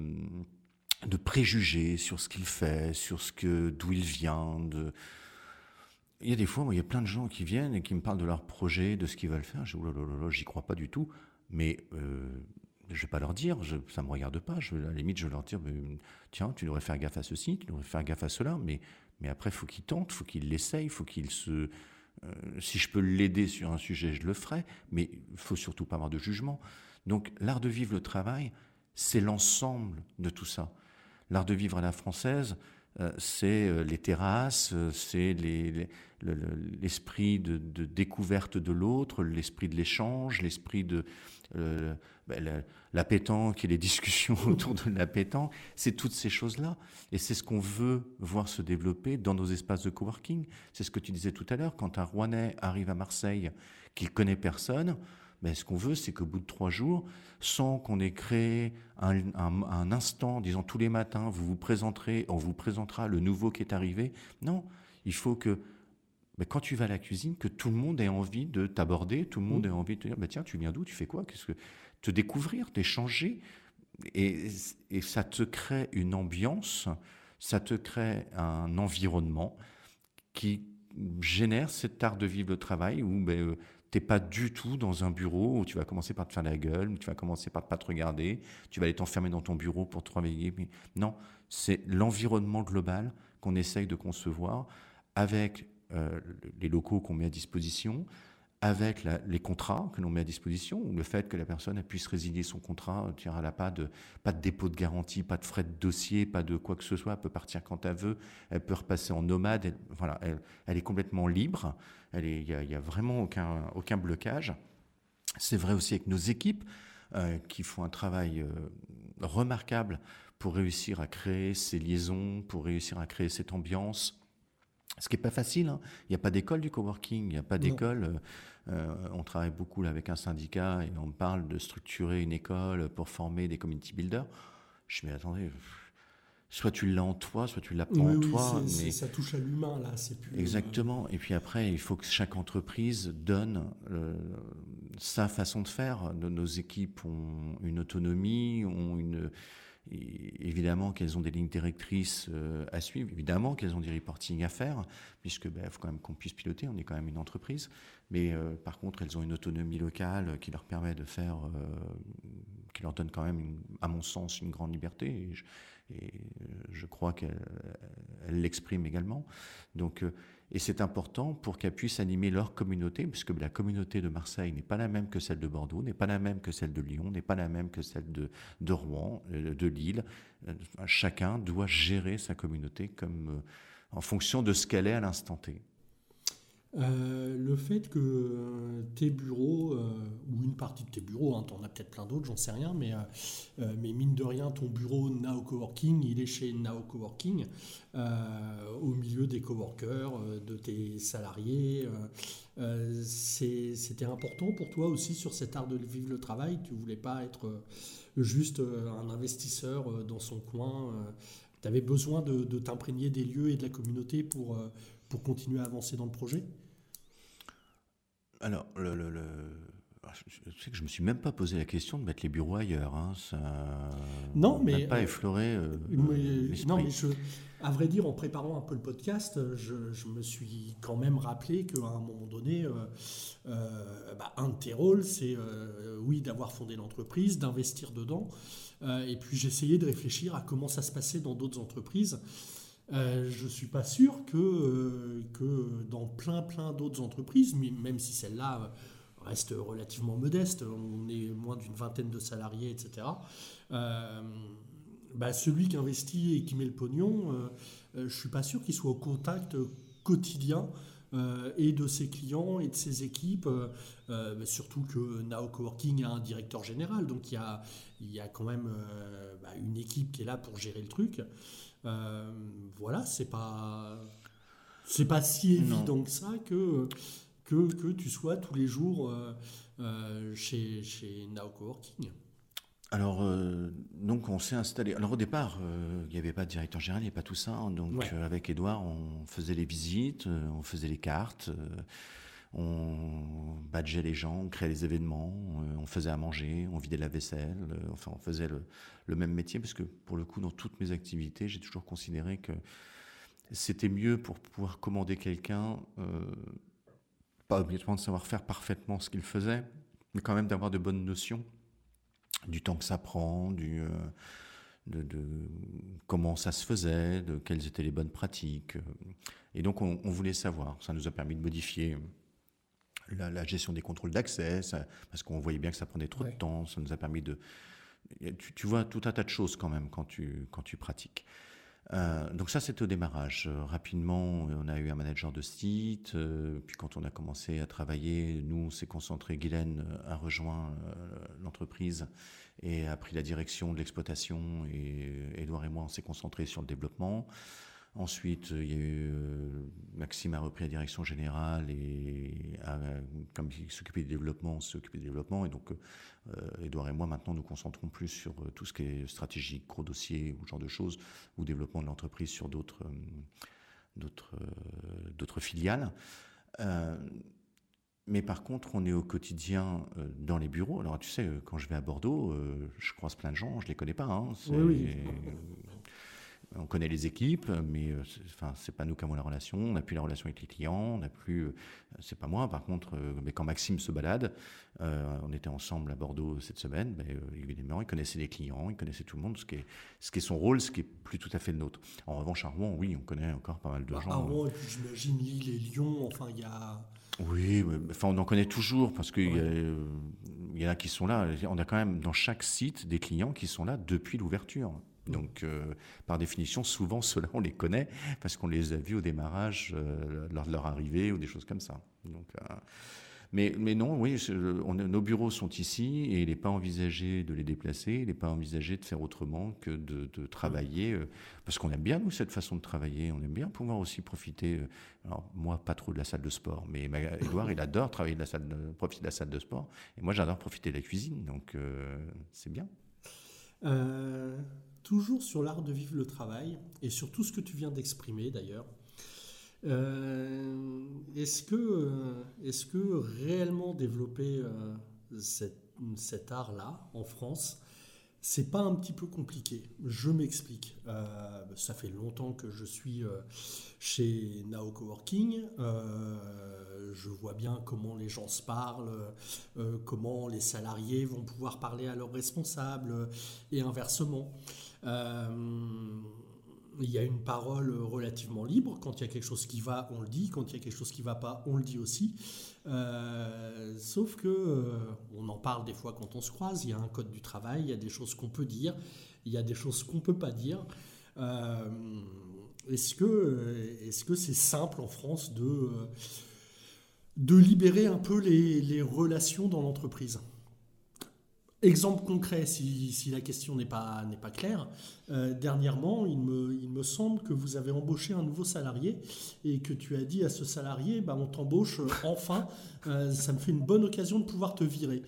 de préjugés sur ce qu'il fait, sur ce que d'où il vient. De... Il y a des fois, moi, il y a plein de gens qui viennent et qui me parlent de leur projet, de ce qu'ils veulent faire. Je dis, oh j'y crois pas du tout. Mais euh, je vais pas leur dire, je, ça me regarde pas. Je, à la limite, je vais leur dire, tiens, tu devrais faire gaffe à ceci, tu devrais faire gaffe à cela. Mais, mais après, faut qu'il tente, faut qu'il l'essaye, faut qu'il se. Euh, si je peux l'aider sur un sujet, je le ferai. Mais faut surtout pas avoir de jugement. Donc, l'art de vivre le travail, c'est l'ensemble de tout ça. L'art de vivre à la française, c'est euh, les terrasses, euh, c'est l'esprit de, découverte de l'autre, l'esprit de l'échange, l'esprit de ben, la, et les discussions autour de la. C'est toutes ces choses-là. Et c'est ce qu'on veut voir se développer dans nos espaces de coworking. C'est ce que tu disais tout à l'heure. Quand un Rouennais arrive à Marseille, qu'il connaît personne, ben, ce qu'on veut, c'est qu'au bout de trois jours, sans qu'on ait créé un, instant, disons tous les matins, vous vous présenterez, on vous présentera le nouveau qui est arrivé. Non, il faut que ben, quand tu vas à la cuisine, que tout le monde ait envie de t'aborder, tout le monde mmh. ait envie de te dire, ben, tiens, tu viens d'où, tu fais quoi, qu'est-ce que te découvrir, t'échanger, et, et ça te crée une ambiance, ça te crée un environnement qui génère cet art de vivre le travail où ben, euh, t'es pas du tout dans un bureau où tu vas commencer par te faire la gueule, où tu vas commencer par pas te regarder, tu vas aller t'enfermer dans ton bureau pour travailler. Mais non, c'est l'environnement global qu'on essaye de concevoir avec euh, les locaux qu'on met à disposition, avec les contrats que l'on met à disposition, le fait que la personne puisse résilier son contrat, elle n'a pas de, pas de dépôt de garantie, pas de frais de dossier, pas de quoi que ce soit, elle peut partir quand elle veut, elle peut repasser en nomade, voilà, elle, est complètement libre, il n'y a, vraiment aucun, aucun blocage. C'est vrai aussi avec nos équipes euh, qui font un travail euh, remarquable pour réussir à créer ces liaisons, pour réussir à créer cette ambiance. Ce qui n'est pas facile. Hein. Il n'y a pas d'école du coworking, il n'y a pas d'école. Euh, euh, on travaille beaucoup là, avec un syndicat et on parle de structurer une école pour former des community builders. Je me dis, attendez, soit tu l'as en toi, soit tu l'apprends en toi.
Mais... Ça touche à l'humain, là. plus.
Euh, Exactement. Et puis après, il faut que chaque entreprise donne sa façon de faire. Nos équipes ont une autonomie, ont une évidemment qu'elles ont des lignes directrices euh, à suivre, évidemment qu'elles ont des reporting à faire, puisque ben, faut quand même qu'on puisse piloter, on est quand même une entreprise. Mais euh, par contre, elles ont une autonomie locale qui leur permet de faire, euh, qui leur donne quand même, à mon sens, une grande liberté. Et je, et je crois qu'elles l'expriment également. Donc et c'est important pour qu'elles puissent animer leur communauté, puisque la communauté de Marseille n'est pas la même que celle de Bordeaux, n'est pas la même que celle de Lyon, n'est pas la même que celle de, de Rouen, euh, de Lille. Euh, chacun doit gérer sa communauté comme, euh, en fonction de ce qu'elle est à l'instant T.
Euh, le fait que euh, tes bureaux, euh, ou une partie de tes bureaux, hein, tu en as peut-être plein d'autres, j'en sais rien, mais, mais mine de rien, ton bureau Now Coworking, il est chez Now Coworking, au milieu des coworkers, de tes salariés. C'était important pour toi aussi sur cet art de vivre le travail? Tu voulais pas être juste un investisseur dans son coin. tu avais besoin de, de t'imprégner des lieux et de la communauté pour, pour continuer à avancer dans le projet?
Alors, le, le, ah, je sais que je me suis même pas posé la question de mettre les bureaux ailleurs. Hein. Ça
non, mais
pas euh, effleuré. Euh,
non, mais je, à vrai dire, en préparant un peu le podcast, je, me suis quand même rappelé qu'à un moment donné, euh, bah, un de tes rôles, c'est oui d'avoir fondé l'entreprise, d'investir dedans, et puis j'essayais de réfléchir à comment ça se passait dans d'autres entreprises. Euh, je ne suis pas sûr que, euh, que dans plein plein d'autres entreprises, même si celle-là euh, reste relativement modeste, on est moins d'une vingtaine de salariés, etc. Bah, celui qui investit et qui met le pognon, je ne suis pas sûr qu'il soit au contact quotidien et de ses clients et de ses équipes, surtout que Now Coworking a un directeur général, donc il y a, il y a quand même bah, une équipe qui est là pour gérer le truc. Euh, voilà, c'est pas c'est pas si évident que ça que, que, que, tu sois tous les jours euh, euh, chez, chez Now Coworking.
Alors, donc on s'est installé. Alors au départ, il n'y avait pas de directeur général, il n'y avait pas tout ça. Hein. Donc avec Edouard, on faisait les visites, on faisait les cartes, on badgeait les gens, on créait les événements, euh, on faisait à manger, on vidait la vaisselle, euh, enfin on faisait le, même métier parce que pour le coup dans toutes mes activités j'ai toujours considéré que c'était mieux pour pouvoir commander quelqu'un, euh, pas obligatoirement de savoir faire parfaitement ce qu'il faisait, mais quand même d'avoir de bonnes notions du temps que ça prend, du, de, comment ça se faisait, de quelles étaient les bonnes pratiques. Et donc on, voulait savoir. Ça nous a permis de modifier la, gestion des contrôles d'accès, parce qu'on voyait bien que ça prenait trop de temps. Ça nous a permis de... Tu, vois tout un tas de choses quand même quand tu, quand tu pratiques. Euh, donc ça, c'était au démarrage. Euh, rapidement, on a eu un manager de site. Euh, puis quand on a commencé à travailler, nous, on s'est concentré. Guylaine a rejoint l'entreprise et a pris la direction de l'exploitation. Et Edouard et moi, on s'est concentré sur le développement. Ensuite, il y a eu Maxime a repris la direction générale et comme il s'occupait du développement, on s'occupait du développement. Et donc, Edouard et moi, maintenant, nous concentrons plus sur tout ce qui est stratégique, gros dossier ou ce genre de choses, ou développement de l'entreprise sur d'autres d'autres d'autres filiales. Mais par contre, on est au quotidien dans les bureaux. Alors, tu sais, quand je vais à Bordeaux, je croise plein de gens, je les connais pas. Hein.
Oui, oui
on connaît les équipes, mais euh, enfin c'est pas nous qui avons la relation. On n'a plus la relation avec les clients, on n'a plus. Euh, c'est pas moi, par contre. Euh, mais quand Maxime se balade, on était ensemble à Bordeaux cette semaine. Ben, évidemment, il connaissait les clients, il connaissait tout le monde, ce qui est ce qui est son rôle, ce qui est plus tout à fait le nôtre. En revanche, à Rouen, oui, on connaît encore pas mal de bah, gens. À
Rouen, j'imagine Lille et Lyon. Enfin, il y a.
Oui, enfin, on en connaît toujours parce qu'il y, y en a qui sont là. On a quand même dans chaque site des clients qui sont là depuis l'ouverture. Donc, euh, par définition, souvent, ceux-là, on les connaît parce qu'on les a vus au démarrage euh, lors de leur arrivée ou des choses comme ça. Donc, euh, mais, non, oui, nos bureaux sont ici et il n'est pas envisagé de les déplacer, il n'est pas envisagé de faire autrement que de, travailler, parce qu'on aime bien, nous, cette façon de travailler, on aime bien pouvoir aussi profiter, alors moi, pas trop de la salle de sport, mais Edouard, il adore travailler de la salle, profiter de la salle de sport, et moi, j'adore profiter de la cuisine, donc c'est bien.
Euh, toujours sur l'art de vivre le travail et sur tout ce que tu viens d'exprimer d'ailleurs. Euh, est-ce que, euh, est que réellement développer euh, cet art-là en France, c'est pas un petit peu compliqué? Je m'explique. ça fait longtemps que je suis chez Now Coworking. je vois bien comment les gens se parlent, comment les salariés vont pouvoir parler à leurs responsables et inversement. Euh, il y a une parole relativement libre. Quand il y a quelque chose qui va, on le dit. Quand il y a quelque chose qui ne va pas, on le dit aussi. Euh, sauf que euh, on en parle des fois quand on se croise. Il y a un code du travail. Il y a des choses qu'on peut dire. Il y a des choses qu'on ne peut pas dire. est-ce que est-ce que c'est simple en France de de libérer un peu les relations dans l'entreprise? Exemple concret, si, la question n'est pas, claire, euh, dernièrement, il me, semble que vous avez embauché un nouveau salarié et que tu as dit à ce salarié, bah, on t'embauche euh, enfin, euh, ça me fait une bonne occasion de pouvoir te virer.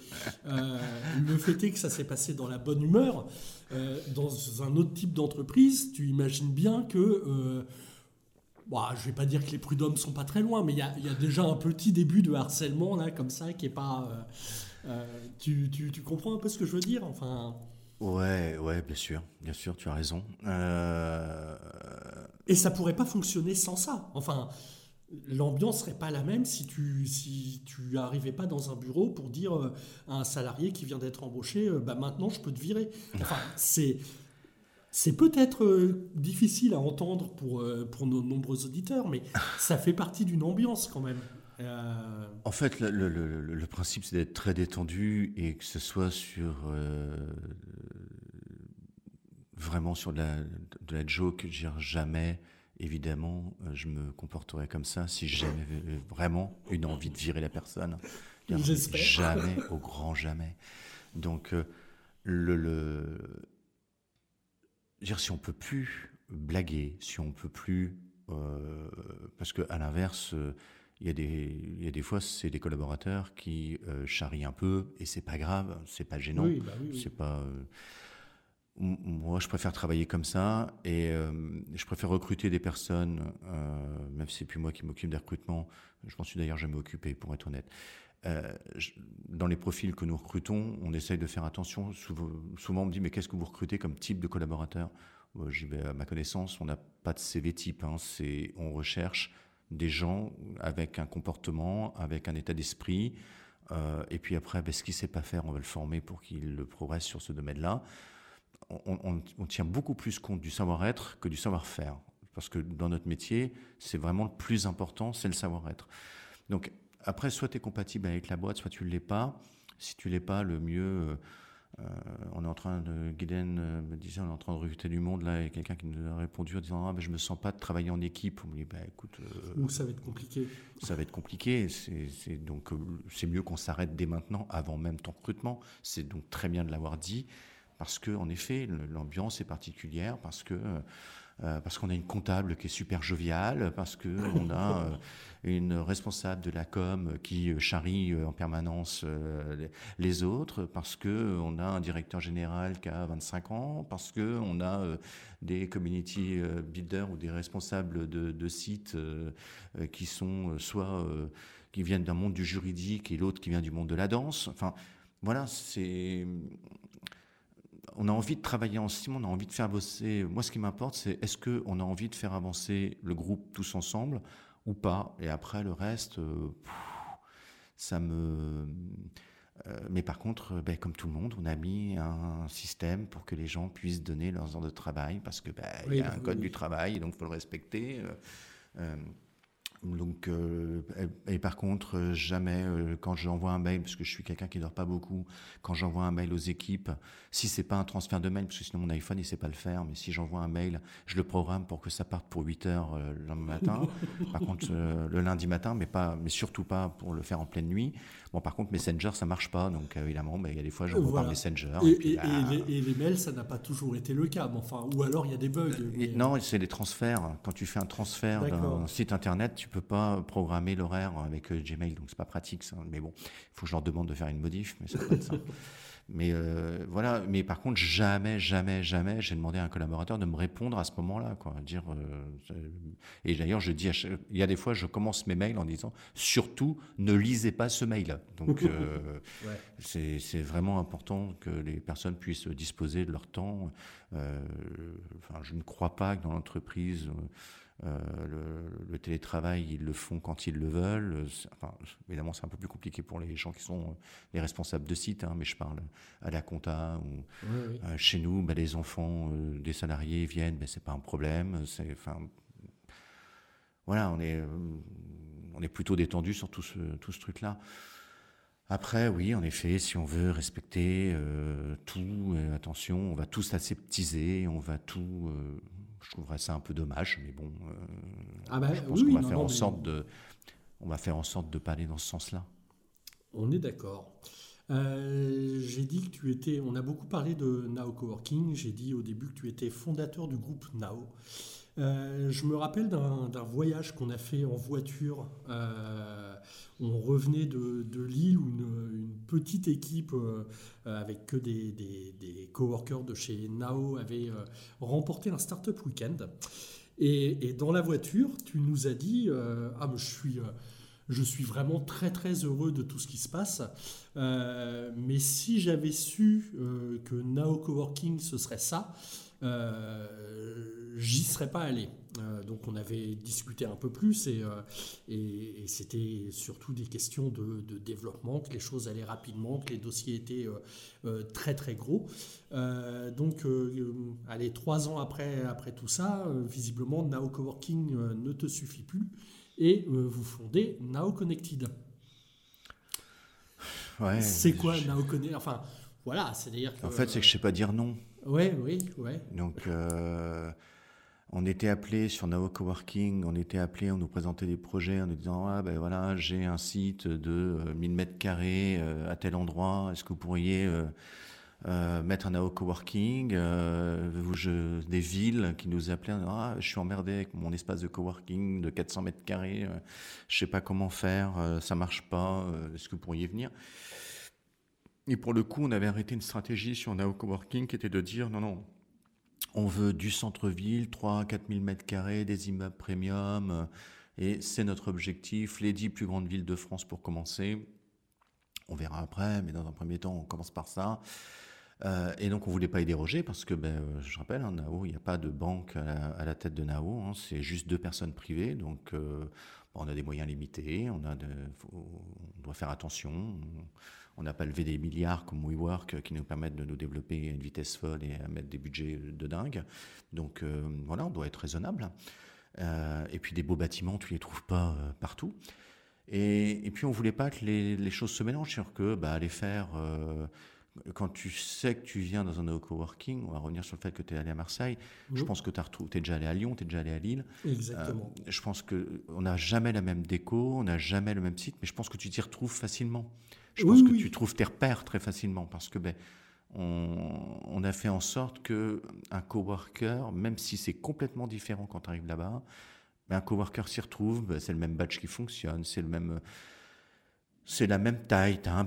le fait est que ça s'est passé dans la bonne humeur. dans un autre type d'entreprise, tu imagines bien que... Bah, je vais pas dire que les prud'hommes sont pas très loin, mais il y a, déjà un petit début de harcèlement là, comme ça, qui est pas, tu, tu, comprends un peu ce que je veux dire Enfin?
Ouais, ouais, bien sûr, bien sûr, tu as raison. Euh,
Et ça pourrait pas fonctionner sans ça. Enfin, l'ambiance serait pas la même si tu si tu arrivais pas dans un bureau pour dire euh, à un salarié qui vient d'être embauché, bah maintenant je peux te virer. Enfin, c'est c'est peut-être difficile à entendre pour, pour nos nombreux auditeurs, mais ça fait partie d'une ambiance quand même.
Euh, en fait, le, principe, c'est d'être très détendu et que ce soit sur euh, vraiment sur de la, de la joke. Dire jamais, évidemment, euh, je me comporterai comme ça si j'avais vraiment une envie de virer la personne. Jamais, au grand jamais. Donc, le, le dire si on peut plus blaguer, si on peut plus, parce que à l'inverse il y a des, il y a des fois, c'est des collaborateurs qui euh, charrient un peu et c'est pas grave, c'est pas gênant. Oui, bah C'est pas. Euh, moi, je préfère travailler comme ça et euh, je préfère recruter des personnes, même si c'est plus moi qui m'occupe des recrutements. Je m'en suis d'ailleurs jamais occupé, pour être honnête. dans les profils que nous recrutons, on essaye de faire attention. Souvent, souvent on me dit mais qu'est-ce que vous recrutez comme type de collaborateur? Vais à ma connaissance, on n'a pas de CV type. Hein, on recherche des gens avec un comportement, avec un état d'esprit, Euh, et puis après, ben, ce qu'il ne sait pas faire, on va le former pour qu'il progresse sur ce domaine-là. On, tient beaucoup plus compte du savoir-être que du savoir-faire. Parce que dans notre métier, c'est vraiment le plus important, c'est le savoir-être. Donc après, soit tu es compatible avec la boîte, soit tu ne l'es pas. Si tu ne l'es pas, le mieux, euh, euh, on est en train de, Guiden euh, me disait, on est en train de recruter du monde là, et quelqu'un qui nous a répondu en disant, ah, ben, je me sens pas de travailler en équipe. On me dit, bah, écoute.
Ou ça va être compliqué.
Ça va être compliqué. C'est, donc, c'est mieux qu'on s'arrête dès maintenant, avant même ton recrutement. C'est donc très bien de l'avoir dit, parce que, en effet, l'ambiance est particulière, parce que, euh, parce qu'on a une comptable qui est super joviale, parce qu'on a euh, une responsable de la com qui euh, charrie en permanence les autres, parce qu'on a un directeur général qui a 25 ans, parce qu'on a des community builders ou des responsables de, de sites qui sont soit qui viennent d'un monde du juridique et l'autre qui vient du monde de la danse. Enfin, voilà, c'est on a envie de travailler ensemble, on a envie de faire bosser. Moi, ce qui m'importe, c'est est-ce qu'on a envie de faire avancer le groupe tous ensemble ou pas? Et après, le reste, euh, ça me. Euh, mais par contre, ben, comme tout le monde, on a mis un système pour que les gens puissent donner leurs heures de travail parce que ben, il y a un code du travail, donc il faut le respecter. Euh, donc, euh, et, par contre, euh, jamais euh, quand j'envoie un mail, parce que je suis quelqu'un qui dort pas beaucoup, quand j'envoie un mail aux équipes, si c'est pas un transfert de mail, parce que sinon mon iPhone il sait pas le faire, mais si j'envoie un mail, je le programme pour que ça parte pour 8 heures le lendemain matin. par contre, le lundi matin, mais pas, mais surtout pas pour le faire en pleine nuit. Bon, par contre, Messenger ça marche pas, donc évidemment, bah, il y a des fois j'envoie par Messenger.
Et, les, mails, ça n'a pas toujours été le cas, enfin, ou alors il y a des bugs.
Non, c'est les transferts. Quand tu fais un transfert d'un site internet, tu peux pas programmer l'horaire avec euh, Gmail, donc c'est pas pratique ça. Mais bon, il faut que je leur demande de faire une modif, mais ça peut être ça. Mais euh, voilà, mais par contre, jamais, jamais, jamais, j'ai demandé à un collaborateur de me répondre à ce moment-là, quoi. Dire, euh, et d'ailleurs, je dis, il y a des fois, je commence mes mails en disant, surtout, ne lisez pas ce mail. Donc, c'est vraiment important que les personnes puissent disposer de leur temps. enfin, je ne crois pas que dans l'entreprise euh, le, télétravail, ils le font quand ils le veulent. Enfin, évidemment, c'est un peu plus compliqué pour les gens qui sont les responsables de site, hein, mais je parle à la compta ou euh, chez nous, bah, les enfants euh, des salariés viennent, ben c'est pas un problème. C'est, enfin, voilà, on est, on est plutôt détendu sur tout ce, tout ce truc-là. Après, oui, en effet, si on veut respecter tout, attention, on va tout aseptiser, on va tout je trouverais ça un peu dommage, mais bon, euh,
ah bah
je pense qu'on va faire en sorte de, on va faire en sorte de pas aller dans ce sens-là.
On est d'accord. Euh, j'ai dit que tu étais, on a beaucoup parlé de Now Coworking, j'ai dit au début que tu étais fondateur du groupe Now. Euh, je me rappelle d'un voyage qu'on a fait en voiture. Euh, on revenait de, Lille où une, petite équipe euh, avec que des, coworkers de chez Nao avait remporté un startup week-end. Et, dans la voiture, tu nous as dit Ah, je suis. je suis vraiment très très heureux de tout ce qui se passe. mais si j'avais su que Nao Coworking ce serait ça, j'y serais pas allé. Euh, donc on avait discuté un peu plus et, euh, et, c'était surtout des questions de, développement, que les choses allaient rapidement, que les dossiers étaient euh, très très gros. donc allez, trois ans après, après tout ça, visiblement Now Coworking ne te suffit plus et vous fondez Now Connected.
Ouais,
c'est quoi Now Connected Enfin voilà, c'est-à-dire
En fait, c'est que je sais pas dire non.
Ouais, oui, ouais.
Donc on était appelé sur Nao Coworking, on était appelé, on nous présentait des projets en nous disant ah ben voilà j'ai un site de 1000 euh, mètres carrés euh, à tel endroit, est-ce que vous pourriez euh, mettre un Nao Coworking Des villes qui nous appelaient ah je suis emmerdé avec mon espace de coworking de 400 mètres carrés, je sais pas comment faire, ça marche pas, est-ce que vous pourriez venir? Et pour le coup on avait arrêté une stratégie sur Nao Coworking qui était de dire non non on veut du centre-ville, 3 4 000 mètres carrés, des immeubles premium, euh, et c'est notre objectif, les 10 plus grandes villes de France pour commencer. On verra après, mais dans un premier temps, on commence par ça. Euh, et donc, on voulait pas y déroger parce que, ben, euh, je rappelle, hein, Nao, il n'y a pas de banque à la, tête de Nao, hein, c'est juste deux personnes privées. Donc, On a des moyens limités, on, doit faire attention. On n'a pas levé des milliards comme WeWork qui nous permettent de nous développer à une vitesse folle et à mettre des budgets de dingue. Donc voilà, on doit être raisonnable. et puis des beaux bâtiments, tu les trouves pas partout. Et, puis on voulait pas que les, choses se mélangent, sur que bah, aller faire quand tu sais que tu viens dans un coworking, on va revenir sur le fait que tu es allé à Marseille, je pense que tu es déjà allé à Lyon, tu es déjà allé à Lille.
Exactement.
Euh, je pense qu'on n'a jamais la même déco, on n'a jamais le même site, mais je pense que tu t'y retrouves facilement. Je pense que tu trouves tes repères très facilement parce que ben, on, a fait en sorte que un coworker, même si c'est complètement différent quand tu arrives là-bas, ben, un coworker s'y retrouve, ben, c'est le même badge qui fonctionne, c'est le même c'est la même taille. As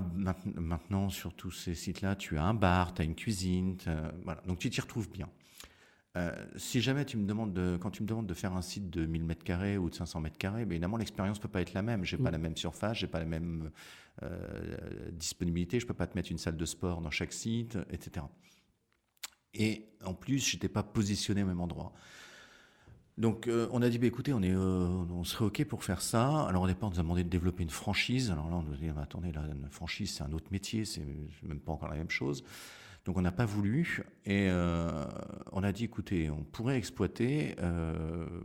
maintenant, sur tous ces sites-là, tu as un bar, tu as une cuisine. voilà. Donc, tu t'y retrouves bien. Euh, si jamais tu me demandes de, quand tu me demandes de faire un site de 1000 mètres carrés ou de 500 mètres carrés, ben évidemment l'expérience peut pas être la même. J'ai n'ai pas mm. la même surface, j'ai pas la même euh, disponibilité, je peux pas te mettre une salle de sport dans chaque site, etc. Et en plus, j'étais pas positionné au même endroit. Donc euh, on a dit, bah, écoutez, on, est, euh, on serait OK pour faire ça. Alors au départ, on nous a demandé de développer une franchise. Alors là, on nous a dit, attendez, la franchise, c'est un autre métier, c'est même pas encore la même chose. Donc on n'a pas voulu et euh, on a dit, écoutez, on pourrait exploiter,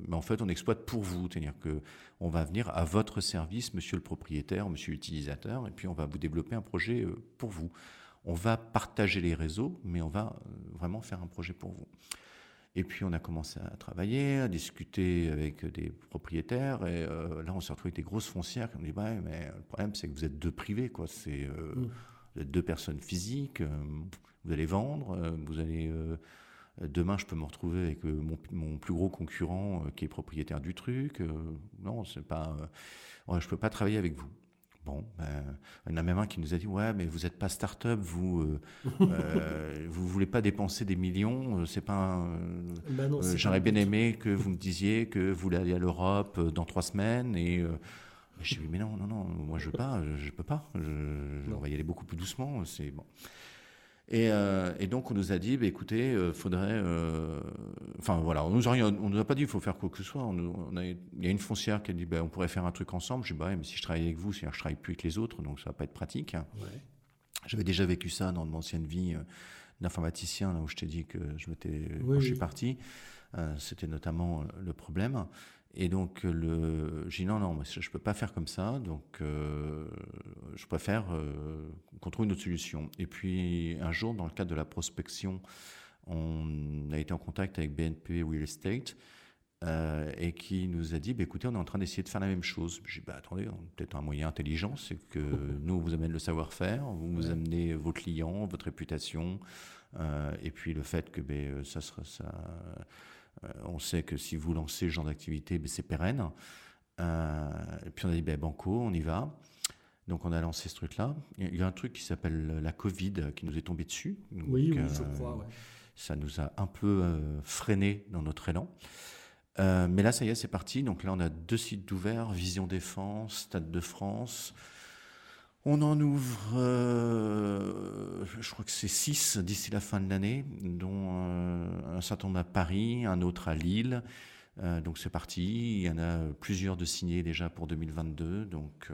mais en fait, on exploite pour vous. C'est-à-dire que on va venir à votre service, monsieur le propriétaire, monsieur l'utilisateur, et puis on va vous développer un projet pour vous. On va partager les réseaux, mais on va vraiment faire un projet pour vous. Et puis on a commencé à travailler, à discuter avec des propriétaires. Et euh, là, on s'est retrouvé avec des grosses foncières qui ont dit ouais, mais le problème, c'est que vous êtes deux privés, quoi. C'est euh, mm. deux personnes physiques. Euh, vous allez vendre, vous allez. demain, je peux me retrouver avec mon, mon, plus gros concurrent qui est propriétaire du truc. non, c'est pas. je peux pas travailler avec vous. Bon, ben, il y en a même un qui nous a dit ouais, mais vous n'êtes pas start-up, vous euh, euh, vous voulez pas dépenser des millions, euh, c'est pas. Ben j'aurais bien aimé que vous me disiez que vous voulez aller à l'Europe dans trois semaines et je lui ai dit mais non non non, moi je veux pas, je, peux pas, je, on va y aller beaucoup plus doucement, c'est bon. Euh, et, donc on nous a dit, bah, écoutez, euh, faudrait, euh, enfin voilà, on nous a on nous a pas dit il faut faire quoi que ce soit. On, il y a une foncière qui a dit, bah, on pourrait faire un truc ensemble. Je dis, bah, mais si je travaille avec vous, c'est-à-dire que je travaille plus avec les autres, donc ça va pas être pratique. J'avais déjà vécu ça dans mon ancienne vie d'informaticien, là où je t'ai dit que je m'étais, je suis parti. C'était notamment le problème. Et donc, le, j'ai dit non, non, je ne peux pas faire comme ça, donc euh, je préfère euh, qu'on trouve une autre solution. Et puis, un jour, dans le cadre de la prospection, on a été en contact avec BNP Real Estate euh, et qui nous a dit bah, écoutez, on est en train d'essayer de faire la même chose. J'ai dit bah, attendez, peut-être un moyen intelligent, c'est que nous, on vous amène le savoir-faire, vous nous amenez vos clients, votre réputation, et puis le fait que ben, ça sera. Ça, euh, on sait que si vous lancez ce genre d'activité, ben, c'est pérenne. Euh, et puis on a dit, ben, banco, on y va. Donc on a lancé ce truc-là. Il y a un truc qui s'appelle la Covid qui nous est tombé dessus.
oui, oui, je euh, crois.
Ça nous a un peu freiné dans notre élan. mais là, ça y est, c'est parti. Donc là, on a deux sites ouverts, Vision Défense, Stade de France, on en ouvre, euh, je crois que c'est six d'ici la fin de l'année, dont euh, un certain nombre à Paris, un autre à Lille. Euh, donc c'est parti. Il y en a plusieurs de signés déjà pour 2022. Donc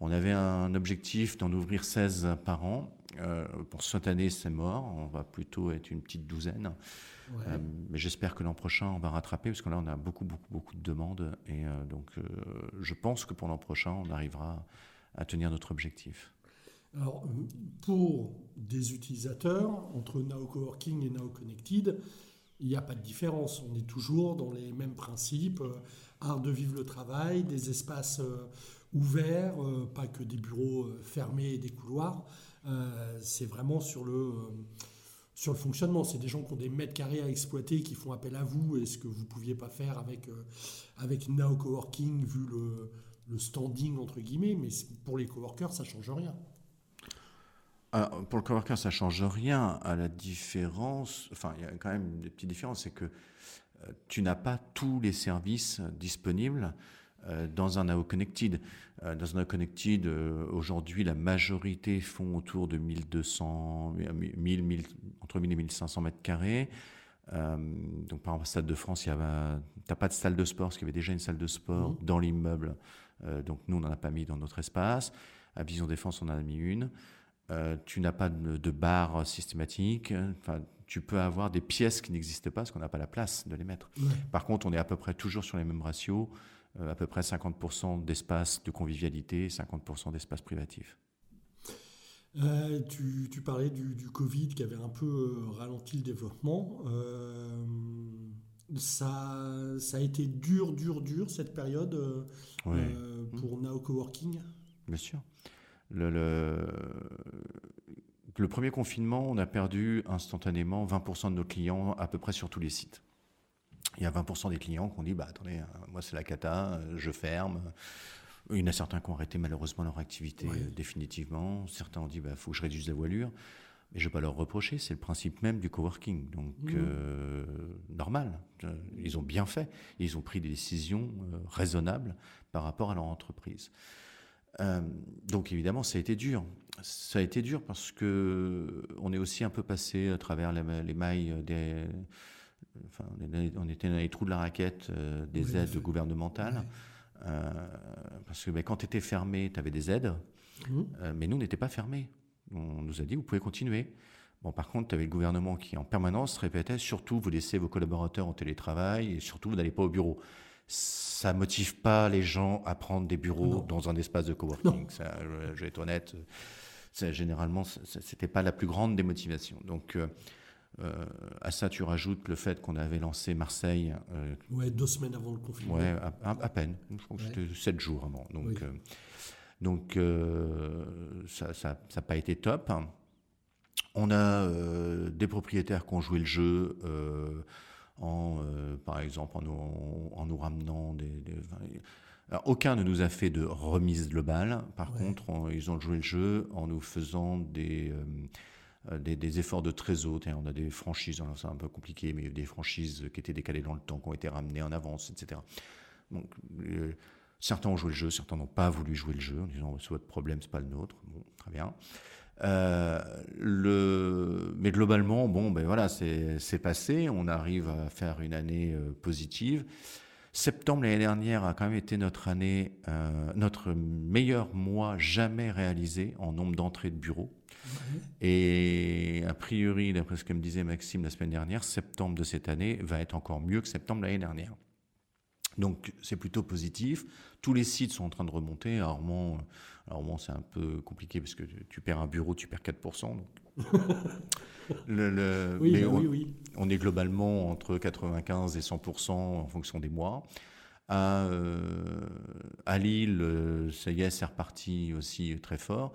on avait un objectif d'en ouvrir 16 par an. pour cette année, c'est mort. On va plutôt être une petite douzaine. mais j'espère que l'an prochain, on va rattraper, parce que là, on a beaucoup, beaucoup, beaucoup de demandes. Et donc, je pense que pour l'an prochain, on arrivera à tenir notre objectif
Alors, pour des utilisateurs, entre Now Coworking et Now Connected, il n'y a pas de différence. On est toujours dans les mêmes principes. Euh, art de vivre le travail, des espaces euh, ouverts, euh, pas que des bureaux fermés et des couloirs. c'est vraiment sur le, sur le fonctionnement. C'est des gens qui ont des mètres carrés à exploiter, qui font appel à vous, et ce que vous ne pouviez pas faire avec, avec Now Coworking, vu le, le standing entre guillemets, mais pour les coworkers, ça change rien.
pour le coworker, ça change rien. À la différence, enfin, il y a quand même des petites différences, c'est que euh, tu n'as pas tous les services disponibles euh, dans un AO Connected. Euh, dans un AO Connected, aujourd'hui, la majorité font autour de 1200, 1000, 1000, entre 1000 et 1500 mètres carrés. donc par exemple, Stade de France, tu n'as pas de salle de sport, parce qu'il y avait déjà une salle de sport mmh. dans l'immeuble. Donc nous, on n'en a pas mis dans notre espace. À Vision Défense, on en a mis une. tu n'as pas de, bar systématique. Enfin, tu peux avoir des pièces qui n'existent pas parce qu'on n'a pas la place de les mettre. Par contre, on est à peu près toujours sur les mêmes ratios, euh, à peu près 50% d'espace de convivialité, 50% d'espace privatif.
Euh, tu, parlais du, Covid qui avait un peu euh, ralenti le développement. Ça, ça a été dur, dur, dur cette période pour Now Coworking
Bien sûr. Le, le, le premier confinement, on a perdu instantanément 20% de nos clients à peu près sur tous les sites. Il y a 20% des clients qui ont dit bah, attendez, euh, moi c'est la cata, euh, je ferme. Il y en a certains qui ont arrêté malheureusement leur activité euh, définitivement. Certains ont dit il bah, faut que je réduise la voilure. Mais je ne vais pas leur reprocher, c'est le principe même du coworking. Donc, mmh. normal. Ils ont bien fait. Ils ont pris des décisions raisonnables par rapport à leur entreprise. donc, évidemment, ça a été dur. Ça a été dur parce que on est aussi un peu passé à travers les, mailles des. Enfin, on était dans les trous de la raquette euh, des aides gouvernementales. Euh, parce que ben, quand tu étais fermé, tu avais des aides, mmh. euh, mais nous, on n'était pas fermés. On nous a dit, vous pouvez continuer. Bon, par contre, tu avais le gouvernement qui, en permanence, répétait surtout, vous laissez vos collaborateurs en télétravail et surtout, vous n'allez pas au bureau. Ça motive pas les gens à prendre des bureaux dans un espace de coworking. Ça, je, vais être honnête généralement, c'était pas la plus grande des motivations. Donc, euh, euh, à ça, tu rajoutes le fait qu'on avait lancé Marseille.
Euh, ouais, deux semaines avant le confinement.
Ouais, à, peine. Je crois que c'était sept jours avant. Donc, donc ça n'a pas été top. On a des propriétaires qui ont joué le jeu. en, par exemple, en nous, en nous ramenant des, des aucun ne nous a fait de remise globale. Par contre, ils ont joué le jeu en nous faisant des, euh, des, efforts de trésor. On a des franchises, c'est un peu compliqué, mais des franchises qui étaient décalées dans le temps, qui ont été ramenées en avance, etc. Donc, euh, certains ont joué le jeu, certains n'ont pas voulu jouer le jeu en disant c'est votre problème, c'est pas le nôtre. Bon, très bien. Euh, le... Mais globalement, bon, ben voilà, c'est passé. On arrive à faire une année positive. Septembre l'année dernière a quand même été notre année, euh, notre meilleur mois jamais réalisé en nombre d'entrées de bureaux. Et a priori, d'après ce que me disait Maxime la semaine dernière, septembre de cette année va être encore mieux que septembre l'année dernière. Donc c'est plutôt positif. Tous les sites sont en train de remonter. À Armand, c'est un peu compliqué parce que tu perds un bureau, tu perds 4%. le, oui, on, oui, on, est globalement entre 95 et 100% en fonction des mois. À, euh, à Lille, euh, ça y est, c'est reparti aussi très fort.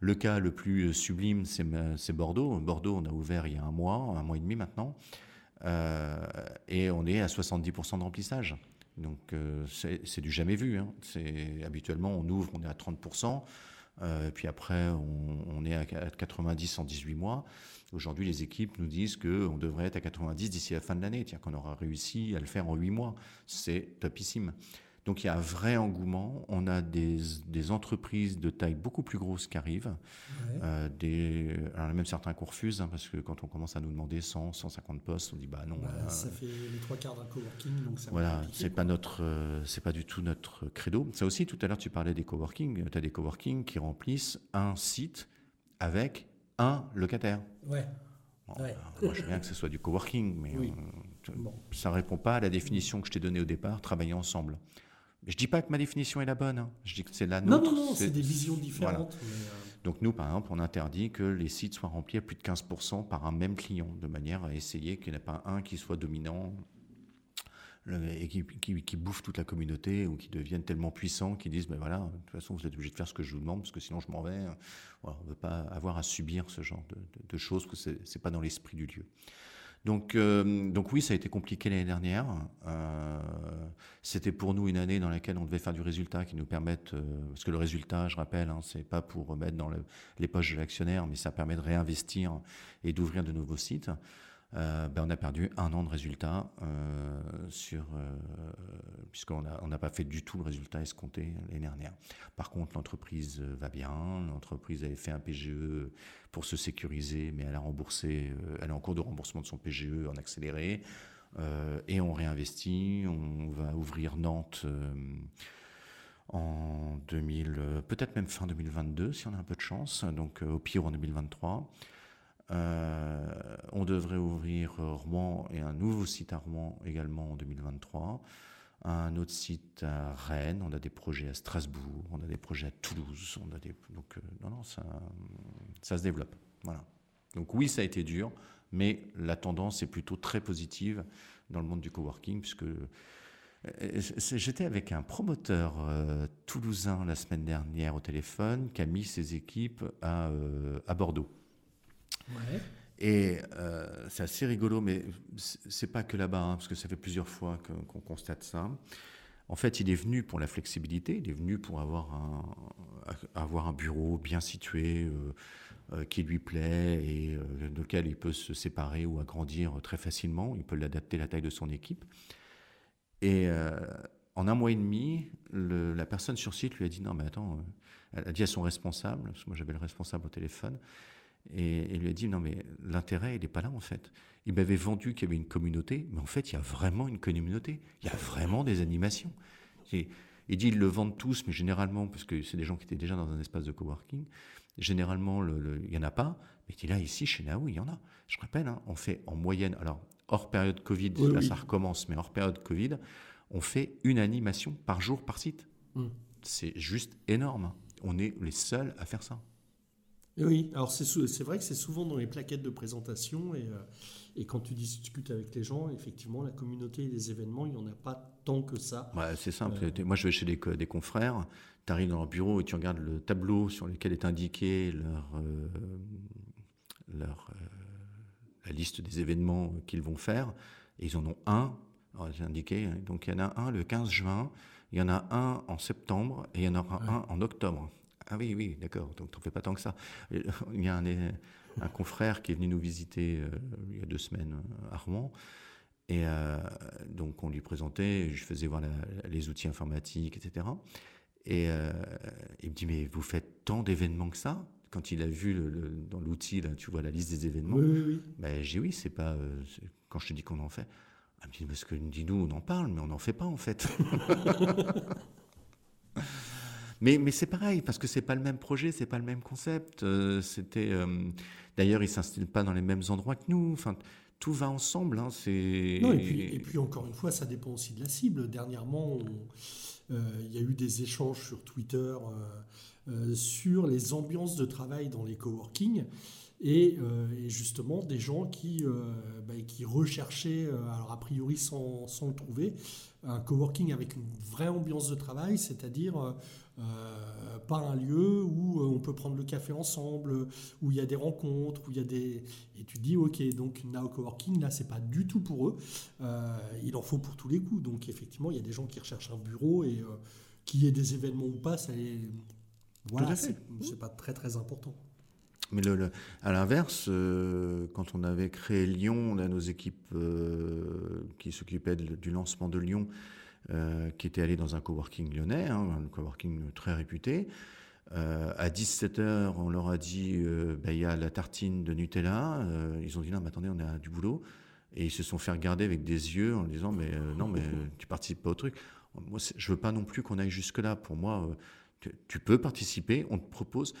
Le cas le plus sublime, c'est Bordeaux. Bordeaux, on a ouvert il y a un mois, un mois et demi maintenant, euh, et on est à 70% de remplissage. Donc c'est du jamais vu. Hein. Habituellement, on ouvre, on est à 30%. Euh, puis après, on, est à 90 en 18 mois. Aujourd'hui, les équipes nous disent qu'on devrait être à 90 d'ici la fin de l'année, tiens, qu'on aura réussi à le faire en 8 mois. C'est topissime. Donc il y a un vrai engouement. On a des, des entreprises de taille beaucoup plus grosse qui arrivent. Euh, des, alors même certains qu'on refuse, hein, parce que quand on commence à nous demander 100, 150 postes, on dit bah non.
Bah, ça fait les trois quarts d'un coworking, donc ça
Voilà, c'est pas notre, euh, c'est pas du tout notre credo. Ça aussi, tout à l'heure tu parlais des coworking. Tu as des coworking qui remplissent un site avec un locataire.
Ouais.
ouais. Moi, je veux bien que ce soit du coworking, mais oui. Euh, ça ne répond pas à la définition que je t'ai donnée au départ, travailler ensemble. Je dis pas que ma définition est la bonne. Hein. Je dis que c'est la nôtre.
Non, non, non, c'est des visions différentes. Euh,
Donc nous, par exemple, on interdit que les sites soient remplis à plus de 15% par un même client, de manière à essayer qu'il n'y ait pas un qui soit dominant et qui, qui, bouffe toute la communauté ou qui deviennent tellement puissants qu'ils disent ben voilà, de toute façon, vous êtes obligé de faire ce que je vous demande parce que sinon je m'en vais. on ne veut pas avoir à subir ce genre de, de choses, que ce n'est pas dans l'esprit du lieu. Donc, euh, donc oui, ça a été compliqué l'année dernière. Euh, c'était pour nous une année dans laquelle on devait faire du résultat qui nous permette, euh, parce que le résultat, je rappelle, hein, c'est pas pour remettre dans les poches de l'actionnaire, mais ça permet de réinvestir et d'ouvrir de nouveaux sites. Euh, ben, on a perdu un an de résultat euh, sur puisqu'on n'a pas fait du tout le résultat escompté l'année dernière. Par contre, l'entreprise va bien. L'entreprise avait fait un PGE pour se sécuriser, mais elle a remboursé, elle est en cours de remboursement de son PGE en accéléré. et on réinvestit. On va ouvrir Nantes en 2000, peut-être même fin 2022 si on a un peu de chance, donc au pire en 2023. Euh, on devrait ouvrir Rouen et un nouveau site à Rouen également en 2023. Un autre site à Rennes, on a des projets à Strasbourg, on a des projets à Toulouse, on a des donc euh, non non ça se développe. Voilà. Donc oui, ça a été dur, mais la tendance est plutôt très positive dans le monde du coworking puisque euh, J'étais avec un promoteur toulousain la semaine dernière au téléphone qui a mis ses équipes à Bordeaux. Et euh, c'est assez rigolo, mais c'est pas que là-bas, hein, parce que ça fait plusieurs fois qu'on constate ça. En fait, il est venu pour la flexibilité, il est venu pour avoir un, un bureau bien situé, euh, euh, qui lui plaît et dans lequel il peut se séparer ou agrandir très facilement. Il peut l'adapter à la taille de son équipe. Et en un mois et demi, la personne sur site lui a dit non, mais attends, elle a dit à son responsable, parce que moi j'avais le responsable au téléphone, et il lui a dit non mais l'intérêt il n'est pas là en fait. Il m'avait vendu qu'il y avait une communauté, mais en fait il y a vraiment une communauté. Il y a vraiment des animations. Et, il dit ils le vendent tous, mais généralement parce que c'est des gens qui étaient déjà dans un espace de coworking. Généralement il n'y en a pas. Mais il dit là ici chez Naou il y en a. Je rappelle, hein, on fait en moyenne alors hors période Covid, là ça recommence, mais hors période Covid, on fait une animation par jour par site. Hmm. C'est juste énorme. On est les seuls à faire ça.
Oui, alors c'est vrai que c'est souvent dans les plaquettes de présentation et, euh, et, quand tu discutes avec les gens, effectivement, la communauté et les événements, il n'y en a pas tant que ça.
Ouais, c'est simple. Euh, Moi, je vais chez des, des confrères, tu arrives dans leur bureau et tu regardes le tableau sur lequel est indiqué leur, euh, leur, la liste des événements qu'ils vont faire. Et ils en ont un, j'ai indiqué, hein. donc il y en a un le 15 juin, il y en a un en septembre et il y en aura un en octobre. Ah oui, oui, d'accord. Donc, tu n'en fais pas tant que ça. Il y a un, confrère qui est venu nous visiter euh, il y a deux semaines euh, à Rouen. Et euh, donc, on lui présentait, je faisais voir les outils informatiques, etc. Et il me dit, mais vous faites tant d'événements que ça? Quand il a vu dans l'outil, là, tu vois la liste des événements.
Oui, oui, oui.
Ben, j'ai oui, c'est pas. quand je te dis qu'on en fait. Il me dit, parce que dit, nous, on en parle, mais on n'en fait pas, en fait. Mais, c'est pareil, parce que c'est pas le même projet, c'est pas le même concept. Euh, c'était, euh, d'ailleurs, ils s'installent pas dans les mêmes endroits que nous. Enfin, tout va ensemble. Hein, c'est...
Non, et puis, encore une fois, ça dépend aussi de la cible. Dernièrement, euh, il y a eu des échanges sur Twitter sur les ambiances de travail dans les coworking. Et, et, justement des gens qui, bah, qui recherchaient, alors a priori sans, sans, le trouver, un coworking avec une vraie ambiance de travail, c'est-à-dire euh, pas un lieu où euh, on peut prendre le café ensemble, où il y a des rencontres, où il y a des... Et tu dis, ok, donc Now Coworking, là, c'est pas du tout pour eux. Euh, il en faut pour tous les coups. Donc effectivement, il y a des gens qui recherchent un bureau et qu'il y ait des événements ou pas, ça les... Voilà, c'est pas très très important.
Mais le, à l'inverse, quand on avait créé Lyon, on a nos équipes qui s'occupaient du lancement de Lyon euh, qui était allé dans un coworking lyonnais, hein, un coworking très réputé. Euh, à 17h, on leur a dit euh, bah, il y a la tartine de Nutella. ils ont dit non, mais attendez, on a du boulot. Et ils se sont fait regarder avec des yeux en disant mais non, mais tu participes pas au truc. Moi, je veux pas non plus qu'on aille jusque-là. Pour moi, tu peux participer, on te propose,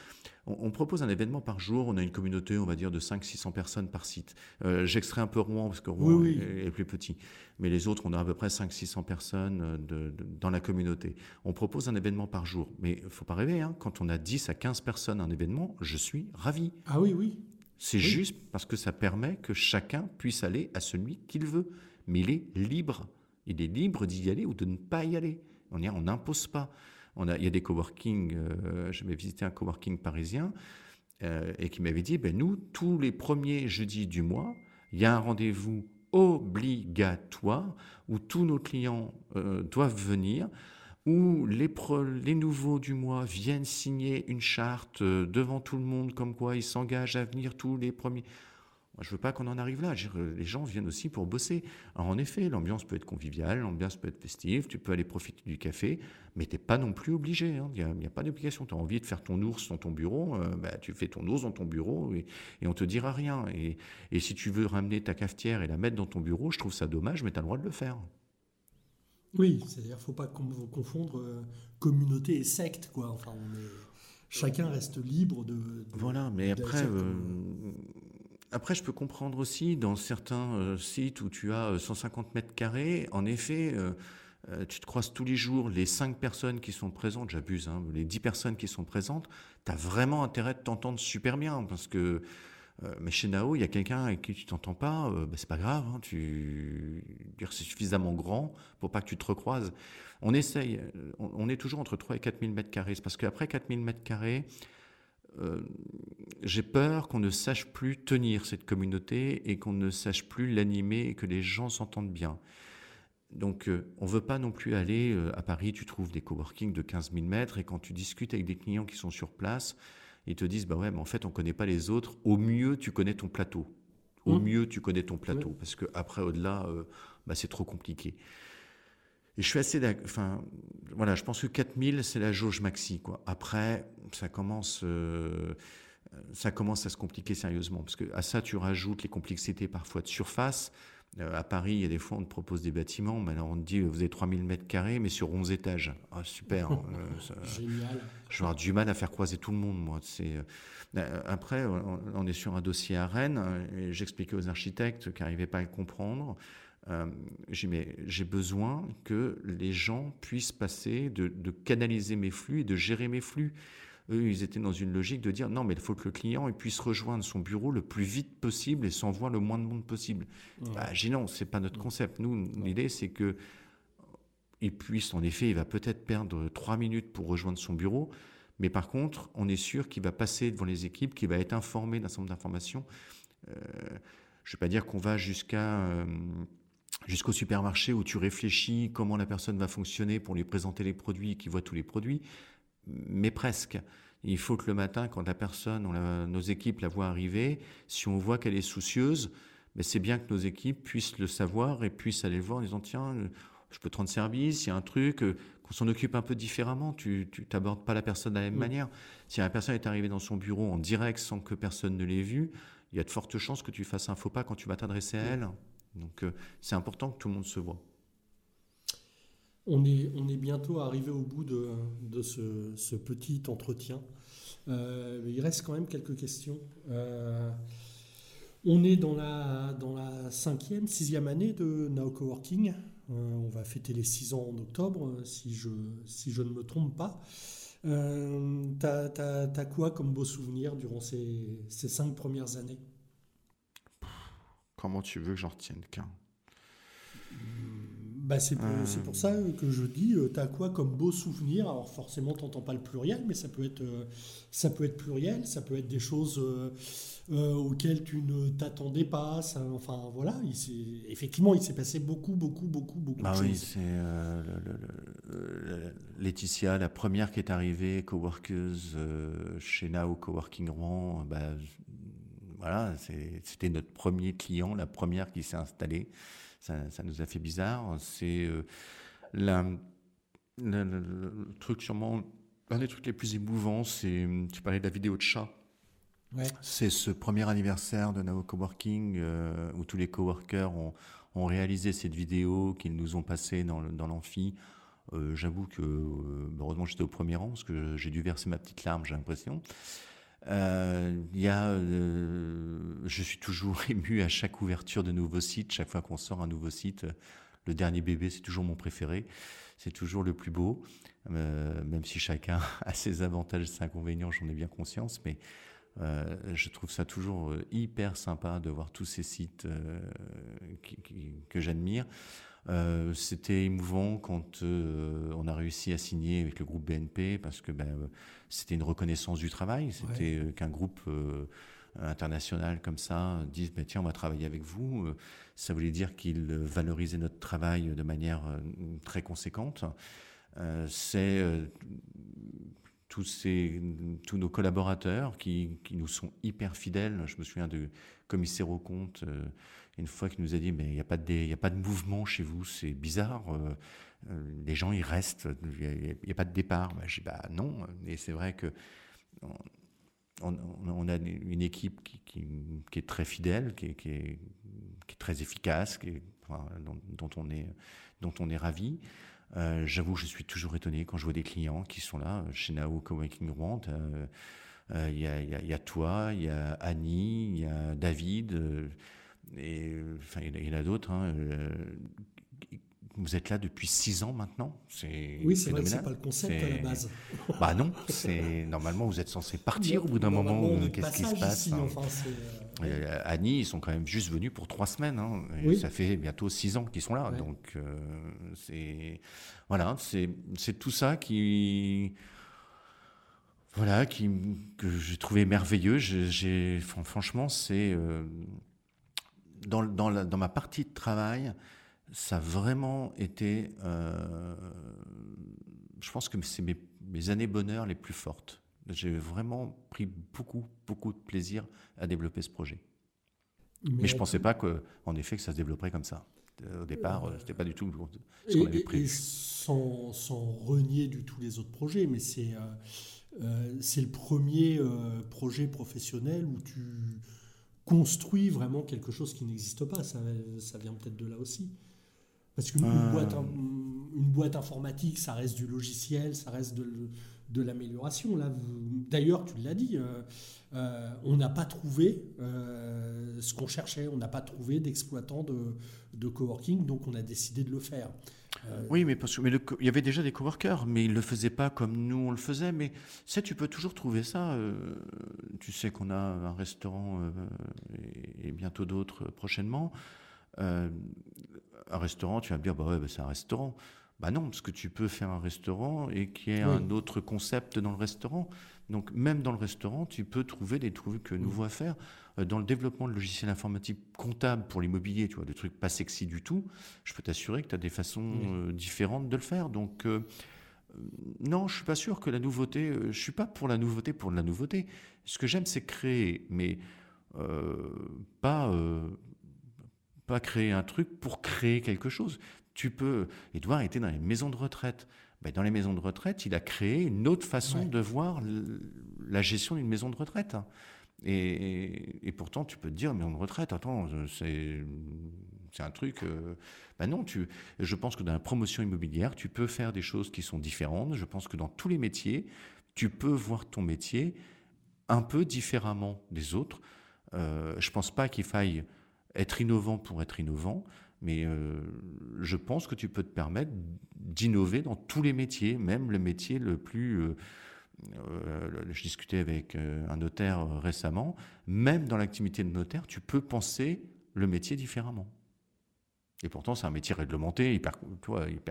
on, propose un événement par jour, on a une communauté, on va dire, de 500-600 personnes par site. Euh, j'extrais un peu Rouen, parce que Rouen Est, plus petit, mais les autres, on a à peu près 500-600 personnes euh, dans la communauté. On propose un événement par jour, mais il faut pas rêver, hein. quand on a 10 à 15 personnes un événement, je suis ravi.
Ah oui, oui.
C'est juste parce que ça permet que chacun puisse aller à celui qu'il veut, mais il est libre. Il est libre d'y aller ou de ne pas y aller. On n'impose pas il y a des coworking, euh, je vais visiter un coworking parisien, euh, et qui m'avait dit, ben nous, tous les premiers jeudis du mois, il y a un rendez-vous obligatoire où tous nos clients euh, doivent venir, où les, les nouveaux du mois viennent signer une charte devant tout le monde, comme quoi ils s'engagent à venir tous les premiers. Je veux pas qu'on en arrive là. les gens viennent aussi pour bosser. Alors en effet, l'ambiance peut être conviviale, l'ambiance peut être festive, tu peux aller profiter du café, mais tu n'es pas non plus obligé. hein. Il n'y a, pas d'obligation. Tu as envie de faire ton ours dans ton bureau, euh, bah, tu fais ton ours dans ton bureau et, et on te dira rien. Et, et si tu veux ramener ta cafetière et la mettre dans ton bureau, je trouve ça dommage, mais tu as le droit de le faire.
Oui, c'est-à-dire faut pas confondre euh, communauté et secte, quoi. Enfin, on est, chacun reste libre de. de-
Voilà, mais après,
comme-
après, je peux comprendre aussi dans certains euh, sites où tu as euh, 150 mètres carrés, en effet, euh, euh, tu te croises tous les jours, les 5 personnes qui sont présentes, j'abuse, hein, les 10 personnes qui sont présentes, tu as vraiment intérêt de t'entendre super bien parce que. euh, mais chez Nao, il y a quelqu'un avec qui tu t'entends pas, euh, bah, c'est pas grave, hein, tu c'est suffisamment grand pour pas que tu te recroises. On essaye, euh, on, est toujours entre 3 et 4 000 mètres carrés, parce qu'après 4 000 mètres carrés, euh, j'ai peur qu'on ne sache plus tenir cette communauté et qu'on ne sache plus l'animer et que les gens s'entendent bien. Donc, euh, on ne veut pas non plus aller euh, à Paris, tu trouves des coworking de 15 000 mètres et quand tu discutes avec des clients qui sont sur place, ils te disent, bah ouais, mais en fait, on ne connaît pas les autres. Au mieux, tu connais ton plateau. Au
Mmh.
mieux, tu connais ton plateau. Parce que après, au-delà, bah, c'est trop compliqué. Et je suis assez d'ac- Enfin, voilà, je pense que 4000, c'est la jauge maxi. Quoi. Après, ça commence, euh, ça commence à se compliquer sérieusement. Parce que à ça, tu rajoutes les complexités parfois de surface. Euh, à Paris, il y a des fois, on te propose des bâtiments. Mais alors, on te dit, vous avez 3000 mètres carrés, mais sur 11 étages. Ah, super. hein, euh, ça-
Génial.
je vais avoir du mal à faire croiser tout le monde, moi. C'est, après, on, on est sur un dossier à Rennes, et j'expliquais aux architectes qui n'arrivaient pas à le comprendre. Euh, j'ai, dit, mais j'ai besoin que les gens puissent passer, de, de canaliser mes flux et de gérer mes flux. Eux, ils étaient dans une logique de dire non, mais il faut que le client il puisse rejoindre son bureau le plus vite possible et s'envoie le moins de monde possible. Bah, j'ai dit non, c'est pas notre concept. Nous, l'idée, c'est que il puisse, en effet, il va peut-être perdre trois minutes pour rejoindre son bureau, mais par contre, on est sûr qu'il va passer devant les équipes, qu'il va être informé d'un certain nombre d'informations. Euh, je ne vais pas dire qu'on va jusqu'à euh, jusqu'au supermarché où tu réfléchis comment la personne va fonctionner pour lui présenter les produits et qu'il voit tous les produits, mais presque. Il faut que le matin, quand la personne, on la- nos équipes la voient arriver, si on voit qu'elle est soucieuse, mais c'est bien que nos équipes puissent le savoir et puissent aller le voir en disant tiens, euh, je peux te rendre service, il y a un truc, euh, qu'on s'en occupe un peu différemment. Tu n'abordes pas la personne de la même
Mm.
manière. Si la personne est arrivée dans son bureau en direct sans que personne ne l'ait vue, il y a de fortes chances que tu fasses un faux pas quand tu vas t'adresser à elle. Donc euh, c'est important que tout le monde se voit.
On est, on est bientôt arrivé au bout de, de ce, ce petit entretien. Euh, il reste quand même quelques questions. Euh, on est dans la, dans la cinquième, sixième année de Now Coworking. Euh, on va fêter les six ans en octobre, si je, si je ne me trompe pas. T'as, t'as- t'as quoi comme beau souvenir durant ces, ces cinq premières années?
Comment tu veux que j'en retienne qu'un
Bah, c'est pour,
Euh.
c'est pour ça que je dis, euh, t'as quoi comme beau souvenir? Alors forcément, t'entends pas le pluriel, mais ça peut être, euh, ça peut être pluriel, ça peut être des choses euh, auxquelles tu ne t'attendais pas. ça- enfin voilà, il s'est- effectivement, il s'est passé beaucoup, beaucoup, beaucoup, beaucoup
Bah
de
oui,
choses.
c'est euh, Laetitia, la première qui est arrivée, coworkeuse chez Now Coworking Rouen. Bah, voilà, c'était notre premier client, la première qui s'est installée. Ça, ça nous a fait bizarre. C'est euh, le, truc sûrement un des trucs les plus émouvants. C'est tu parlais de la vidéo de chat.
Ouais.
C'est ce premier anniversaire de Nao Coworking euh, où tous les coworkers ont, ont réalisé cette vidéo qu'ils nous ont passée dans l'amphi. Euh, J'avoue que, euh, heureusement, j'étais au premier rang parce que j'ai dû verser ma petite larme, j'ai l'impression. Euh, y a, euh, je suis toujours ému à chaque ouverture de nouveau site, chaque fois qu'on sort un nouveau site. Le dernier bébé, c'est toujours mon préféré. C'est toujours le plus beau, Euh, même si chacun a ses avantages et ses inconvénients, j'en ai bien conscience. Mais euh, je trouve ça toujours euh, hyper sympa de voir tous ces sites euh, que j'admire. Euh, C'était émouvant quand euh, on a réussi à signer avec le groupe BNP parce que ben, euh, c'était une reconnaissance du travail. C'était qu'un groupe euh, international comme ça dise ben, tiens, on va travailler avec vous. Ça voulait dire qu'ils valorisaient notre travail de manière très conséquente. C'est tous, ces, tous nos collaborateurs qui, qui, nous sont hyper fidèles. Je me souviens de commissaire au compte, une fois qui nous a dit, mais il n'y a, pas de, a pas de mouvement chez vous, c'est bizarre. les gens, ils restent, il n'y a, pas de départ. Bah, je dis, bah non. Et c'est vrai que on, a une équipe qui, est très fidèle, qui est, très efficace, dont, on est, dont ravi. Euh, j'avoue, je suis toujours étonné quand je vois des clients qui sont là, chez Nao Coworking. Euh, euh, il y, a, toi, il y a Annie, il y a David, et enfin, il y en a d'autres. Hein, vous êtes là depuis six ans maintenant. C'est
oui, c'est vrai que c'est pas le concept à la base.
Bah non, c'est normalement vous êtes censé partir au bout d'un moment. Qu'est-ce qui se passe hein. euh, euh, Annie, ils sont quand même juste venus pour trois semaines. Hein, Ça fait bientôt six ans qu'ils sont là. Donc euh, c'est voilà, c'est c'est tout ça qui voilà qui que j'ai trouvé merveilleux. J'ai franchement c'est dans dans, dans ma partie de travail ça a vraiment été, euh, je pense que c'est mes, années bonheur les plus fortes. J'ai vraiment pris beaucoup, beaucoup de plaisir à développer ce projet. Mais, je ne pensais pas qu'en effet que ça se développerait comme ça. Au départ, euh, ce n'était pas du tout ce qu'on avait prévu.
sans, sans, renier du tout les autres projets, mais c'est euh, c'est le premier projet professionnel où tu construis vraiment quelque chose qui n'existe pas. Ça, ça vient peut-être de là aussi. Parce qu'une euh. boîte, une boîte informatique, ça reste du logiciel, ça reste de, de l'amélioration. Là, d'ailleurs, tu l'as dit, euh, euh, on n'a pas trouvé ce qu'on cherchait, on n'a pas trouvé d'exploitant de, de, coworking, donc on a décidé de le faire.
Oui, mais, parce, mais il y avait déjà des coworkers, mais ils ne le faisaient pas comme nous on le faisait. Mais ça, tu peux toujours trouver ça. tu sais qu'on a un restaurant et, et bientôt d'autres prochainement un restaurant, tu vas me dire, bah ouais, bah c'est un restaurant. Bah non, parce que tu peux faire un restaurant et qu'il y ait un autre concept dans le restaurant. Donc même dans le restaurant, tu peux trouver des trucs nouveaux à faire. Euh, dans le développement de logiciels informatiques comptables pour l'immobilier, tu vois, des trucs pas sexy du tout, je peux t'assurer que tu as des façons euh, différentes de le faire. Donc euh, non, je suis pas sûr que la nouveauté, je suis pas pour la nouveauté pour la nouveauté. Ce que j'aime, c'est créer, mais pas pas créer un truc pour créer quelque chose. Tu peux. Edouard était dans les maisons de retraite. Ben, dans les maisons de retraite, il a créé une autre façon de voir la gestion d'une maison de retraite. Et, pourtant, tu peux te dire, maison de retraite, attends, c'est c'est un truc. Euh, ben non, tu, je pense que dans la promotion immobilière, tu peux faire des choses qui sont différentes. Je pense que dans tous les métiers, tu peux voir ton métier un peu différemment des autres. Euh, je pense pas qu'il faille être innovant pour être innovant, mais euh, je pense que tu peux te permettre d'innover dans tous les métiers, même le métier le plus... Euh, euh, je discutais avec un notaire récemment, même dans l'activité de notaire, tu peux penser le métier différemment. Et pourtant, c'est un métier réglementé, hyper,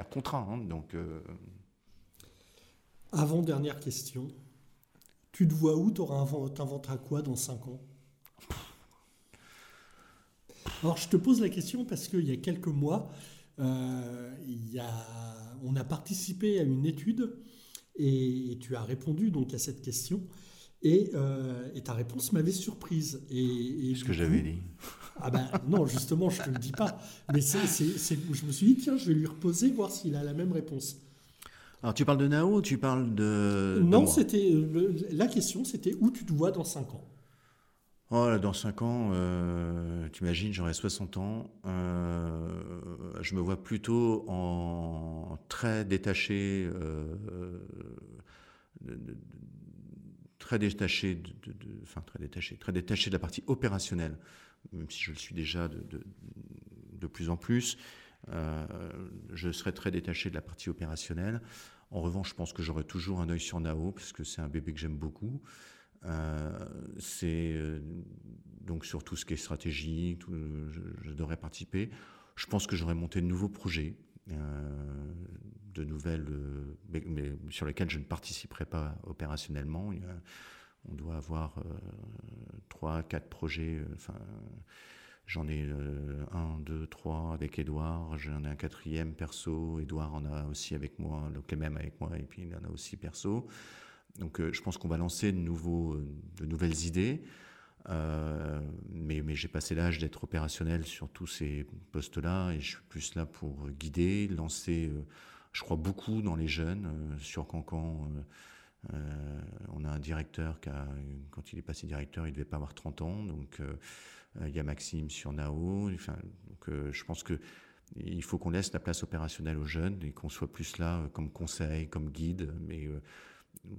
contraint. Hein, donc,
Avant dernière question, tu te vois où Tu inventeras quoi dans 5 ans? Alors, je te pose la question parce qu'il y a quelques mois, euh, on a participé à une étude et, tu as répondu donc à cette question. Et, euh, ta réponse m'avait surprise. Et,
ce que j'avais dit?
Ah ben non, justement, je ne te le dis pas. Mais c'est, je me suis dit, tiens, je vais lui reposer, voir s'il a la même réponse.
Alors tu parles de Nao, tu parles de...
Non, c'était la question, c'était où tu te vois dans 5 ans?
Oh, dans 5 ans, euh, tu imagines, j'aurai 60 ans. Euh, je me vois plutôt en très détaché, euh, très détaché, de, enfin très détaché, très détaché de la partie opérationnelle, même si je le suis déjà de, de plus en plus. je serai très détaché de la partie opérationnelle. En revanche, je pense que j'aurai toujours un œil sur Nao, parce que c'est un bébé que j'aime beaucoup. Euh, c'est euh, donc sur tout ce qui est stratégie, je, devrais participer. Je pense que j'aurais monté de nouveaux projets, euh, de nouvelles, mais, sur lesquels je ne participerai pas opérationnellement. on doit avoir trois, quatre projets. Enfin, J'en ai un, deux, trois avec Edouard. J'en ai un quatrième perso. Edouard en a aussi avec moi, le même avec moi, et puis il en a aussi perso. Donc je pense qu'on va lancer de, nouveaux, de nouvelles idées. mais, mais j'ai passé l'âge d'être opérationnel sur tous ces postes-là et je suis plus là pour guider, lancer, je crois beaucoup dans les jeunes. sur Cancan, on a un directeur qui quand il est passé directeur, il devait pas avoir 30 ans, donc il y a Maxime sur Nao. Enfin, je pense que il faut qu'on laisse la place opérationnelle aux jeunes et qu'on soit plus là euh, comme conseil, comme guide, mais euh,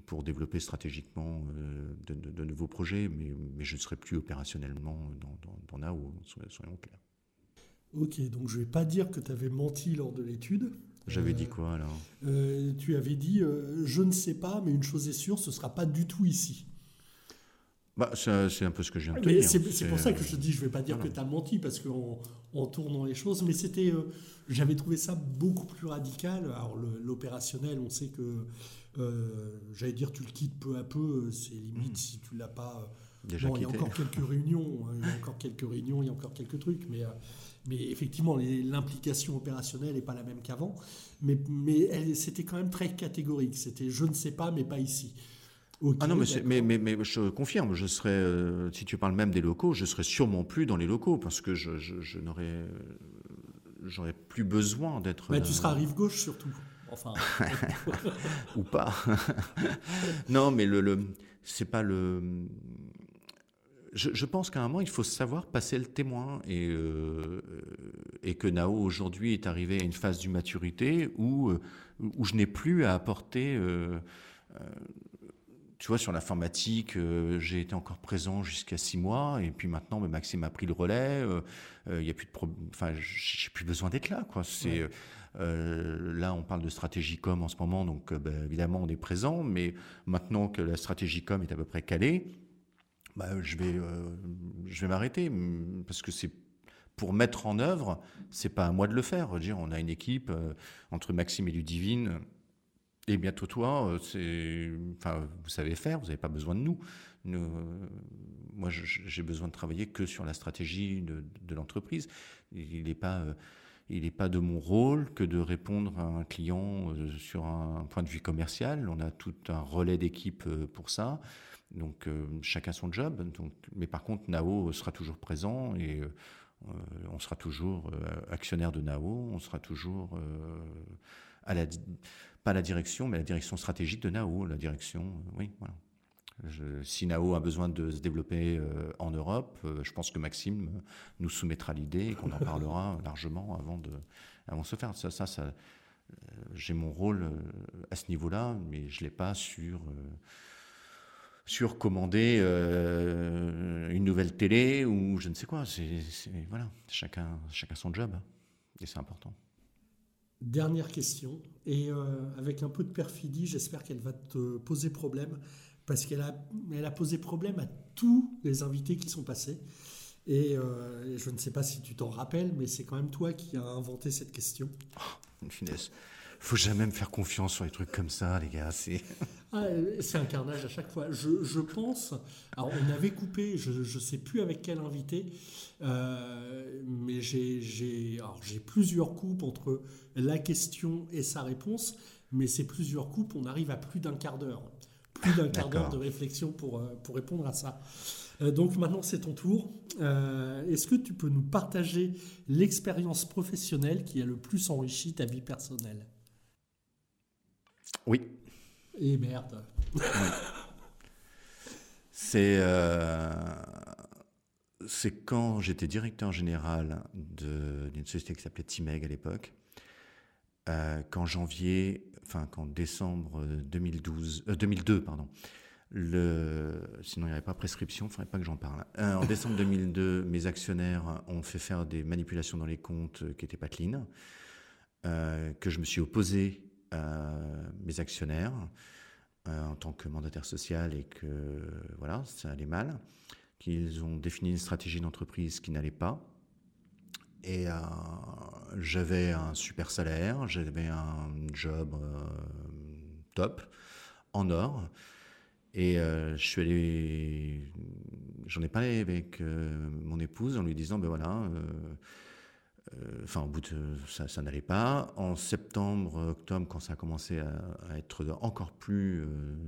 pour développer stratégiquement euh, de, nouveaux projets, mais, je ne serai plus opérationnellement dans, dans, NAO, soyons clairs.
Ok, donc je ne vais pas dire que tu avais menti lors de l'étude.
J'avais dit quoi alors?
Tu avais dit je ne sais pas, mais une chose est sûre, ce ne sera pas du tout ici.
Bah, c'est un peu ce que je viens de te dire.
C'est pour ça que je te dis, je ne vais pas dire que tu as menti, parce qu'en en tournant les choses, mais c'était, euh, j'avais trouvé ça beaucoup plus radical. Alors l'opérationnel, on sait que, euh, j'allais dire, tu le quittes peu à peu, c'est limite hmm. si tu l'as pas.
Déjà
bon, il y a encore quelques réunions, hein, il y a encore quelques réunions, il y a encore quelques trucs, mais, euh, mais effectivement, l'implication opérationnelle n'est pas la même qu'avant. Mais, mais c'était quand même très catégorique. C'était je ne sais pas, mais pas ici
ah non, mais, mais, mais, je confirme, je serais, euh, si tu parles même des locaux, je serais sûrement plus dans les locaux parce que je, je, n'aurais, euh, j'aurais plus besoin d'être.
Mais tu seras à rive gauche surtout. Enfin.
Ou pas. non, mais le, le c'est pas le. Je, je pense qu'à un moment, il faut savoir passer le témoin et, euh, et que Nao aujourd'hui est arrivé à une phase du maturité où, où je n'ai plus à apporter tu vois, sur l'informatique, euh, j'ai été encore présent jusqu'à six mois, et puis maintenant, bah, Maxime a pris le relais. Euh, euh, il y a plus de enfin, j'ai plus besoin d'être là, quoi. C'est là, on parle de stratégie com en ce moment, donc bah, évidemment, on est présent, mais maintenant que la stratégie com est à peu près calée, bah, je vais, je vais m'arrêter parce que c'est pour mettre en œuvre, c'est pas à moi de le faire. Dire, on a une équipe entre Maxime et Ludivine et bientôt toi, euh, enfin, vous savez faire, vous n'avez pas besoin de nous. euh, moi, j'ai besoin de travailler que sur la stratégie de, de l'entreprise. Il n'est pas, euh, il n'est pas de mon rôle que de répondre à un client sur un point de vue commercial. On a tout un relais d'équipe pour ça. Donc chacun son job. Donc, mais par contre, Nao sera toujours présent et on sera toujours actionnaire de Nao. On sera toujours à la pas la direction, mais la direction stratégique de Nao, la direction, euh, oui, voilà. Si Nao a besoin de se développer euh, en Europe, euh, je pense que Maxime nous soumettra l'idée et qu'on en parlera largement avant de, avant de se faire. Ça, ça, ça j'ai mon rôle à ce niveau-là, mais je l'ai pas sur sur commander une nouvelle télé ou je ne sais quoi. C'est voilà, chacun chacun son job et c'est important.
Dernière question, et euh, avec un peu de perfidie, j'espère qu'elle va te poser problème, parce qu'elle a, elle a posé problème à tous les invités qui sont passés. Et euh, je ne sais pas si tu t'en rappelles, mais c'est quand même toi qui as inventé cette question.
Oh, une finesse faut jamais me faire confiance sur les trucs comme ça, les gars. C'est
ah, un carnage à chaque fois. Je, je, pense. Alors, on avait coupé, je ne sais plus avec quel invité, euh, mais j'ai plusieurs coupes entre la question et sa réponse, mais ces plusieurs coupes, on arrive à plus d'un quart d'heure. Plus d'un quart d'heure de réflexion pour, euh, pour répondre à ça. Euh, donc maintenant, c'est ton tour. Est-ce que tu peux nous partager l'expérience professionnelle qui a le plus enrichi ta vie personnelle?
Oui.
Et merde.
C'est euh, c'est quand j'étais directeur général d'une société qui s'appelait Timeg à l'époque, euh, qu'en janvier, enfin qu'en décembre 2012, 2002, euh, pardon, le, sinon il n'y avait pas prescription, il ne faudrait pas que j'en parle. en décembre 2002, mes actionnaires ont fait faire des manipulations dans les comptes qui n'étaient pas clean, que je me suis opposé mes actionnaires euh, en tant que mandataire social et que voilà, ça allait mal, qu'ils ont défini une stratégie d'entreprise qui n'allait pas. Et euh, j'avais un super salaire, j'avais un job euh, top, en or. Et je suis allé, j'en ai parlé avec mon épouse en lui disant, ben voilà, enfin, au bout de ça, ça n'allait pas. En septembre, octobre, quand ça a commencé à, être encore plus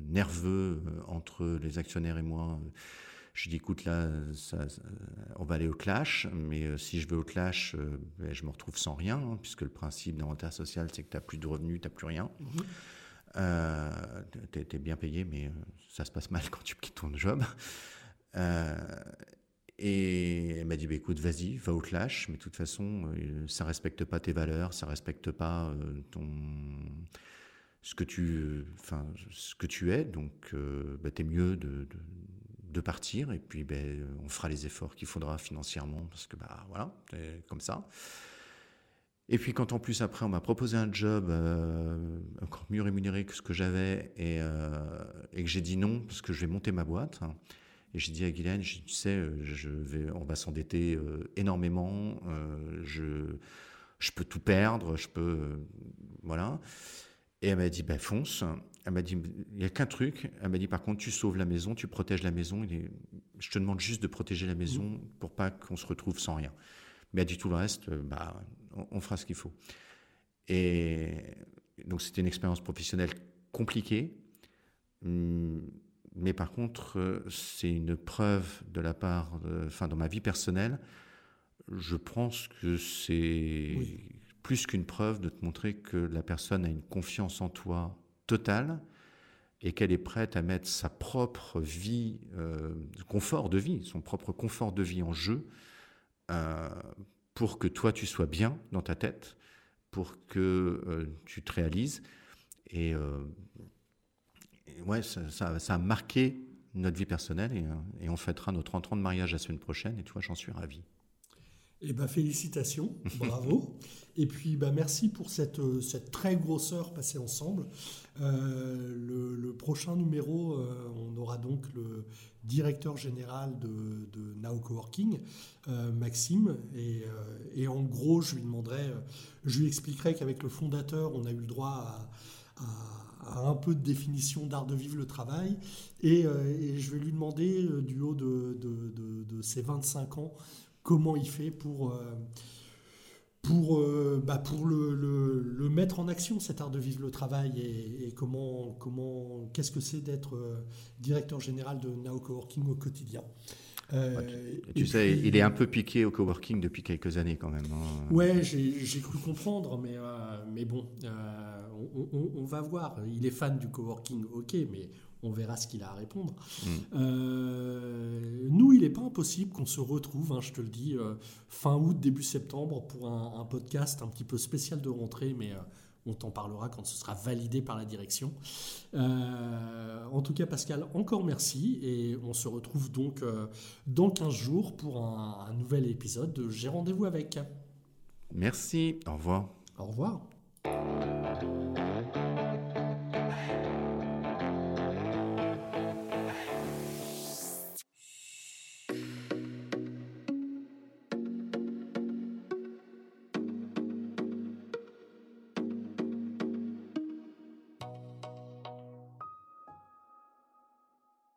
nerveux entre les actionnaires et moi, je dis écoute là, on va aller au clash, mais si je vais au clash, ben, je me retrouve sans rien, hein, puisque le principe d'inventaire social, c'est que tu n'as plus de revenus, tu n'as plus rien. Mmh. Euh, tu es, bien payé, mais euh, ça se passe mal quand tu quittes ton job. Euh, et elle m'a dit, bah, écoute, vas-y, va au clash, mais de toute façon, ça respecte pas tes valeurs, ça respecte pas ton ce que tu, enfin, ce que tu es. Donc, bah, t'es mieux de, de, partir. Et puis, ben, on fera les efforts qu'il faudra financièrement parce que, bah, voilà, c'est comme ça. Et puis quand en plus après on m'a proposé un job euh, encore mieux rémunéré que ce que j'avais et, euh, et, que j'ai dit non parce que je vais monter ma boîte. Et j'ai dit à Guylaine, tu sais, je vais, on va s'endetter euh, énormément, je, je peux tout perdre, je peux, voilà. Et elle m'a dit, ben fonce. Elle m'a dit, il n'y a qu'un truc. Elle m'a dit, par contre, tu sauves la maison, tu protèges la maison. je te demande juste de protéger la maison mmh. pour pas qu'on se retrouve sans rien. Mais elle dit tout le reste, bah, on, fera ce qu'il faut. Et donc c'était une expérience professionnelle compliquée, hum, mais par contre c'est une preuve de la part, enfin dans ma vie personnelle, je pense que c'est plus qu'une preuve de te montrer que la personne a une confiance en toi totale et qu'elle est prête à mettre sa propre vie, euh, confort de vie, son propre confort de vie en jeu euh, pour que toi, tu sois bien dans ta tête, pour que euh, tu te réalises. Et, euh, ouais, ça, a marqué notre vie personnelle et, et, on fêtera notre 30 ans de mariage la semaine prochaine et toi, j'en suis ravi.
Eh ben, félicitations, bravo. Et puis, bah, merci pour cette, euh, cette très grosse heure passée ensemble. Euh, le, prochain numéro, euh, on aura donc le directeur général de, de Now Coworking, Maxime. Et, et, en gros, je lui demanderai, je lui expliquerai qu'avec le fondateur, on a eu le droit à, à un peu de définition d'art de vivre le travail. Et, et, je vais lui demander, du haut de, de, de, de ses 25 ans, comment il fait pour, euh, pour, euh, bah pour le, le, mettre en action, cet art de vivre le travail, et, comment, comment, qu'est-ce que c'est d'être euh, directeur général de Now Coworking au quotidien.
tu, sais, il est un peu piqué au coworking depuis quelques années quand même.
Hein. Ouais, j'ai cru comprendre, mais, mais bon, on, on, va voir. Il est fan du coworking, ok, mais on verra ce qu'il a à répondre. Mm. Euh, nous, il n'est pas impossible qu'on se retrouve, hein, je te le dis, euh, fin août, début septembre, pour un, podcast un petit peu spécial de rentrée, mais euh, on t'en parlera quand ce sera validé par la direction. en tout cas, Pascal, encore merci, et on se retrouve donc dans 15 jours pour un, un nouvel épisode de J'ai rendez-vous avec.
Merci, au revoir.
Au revoir.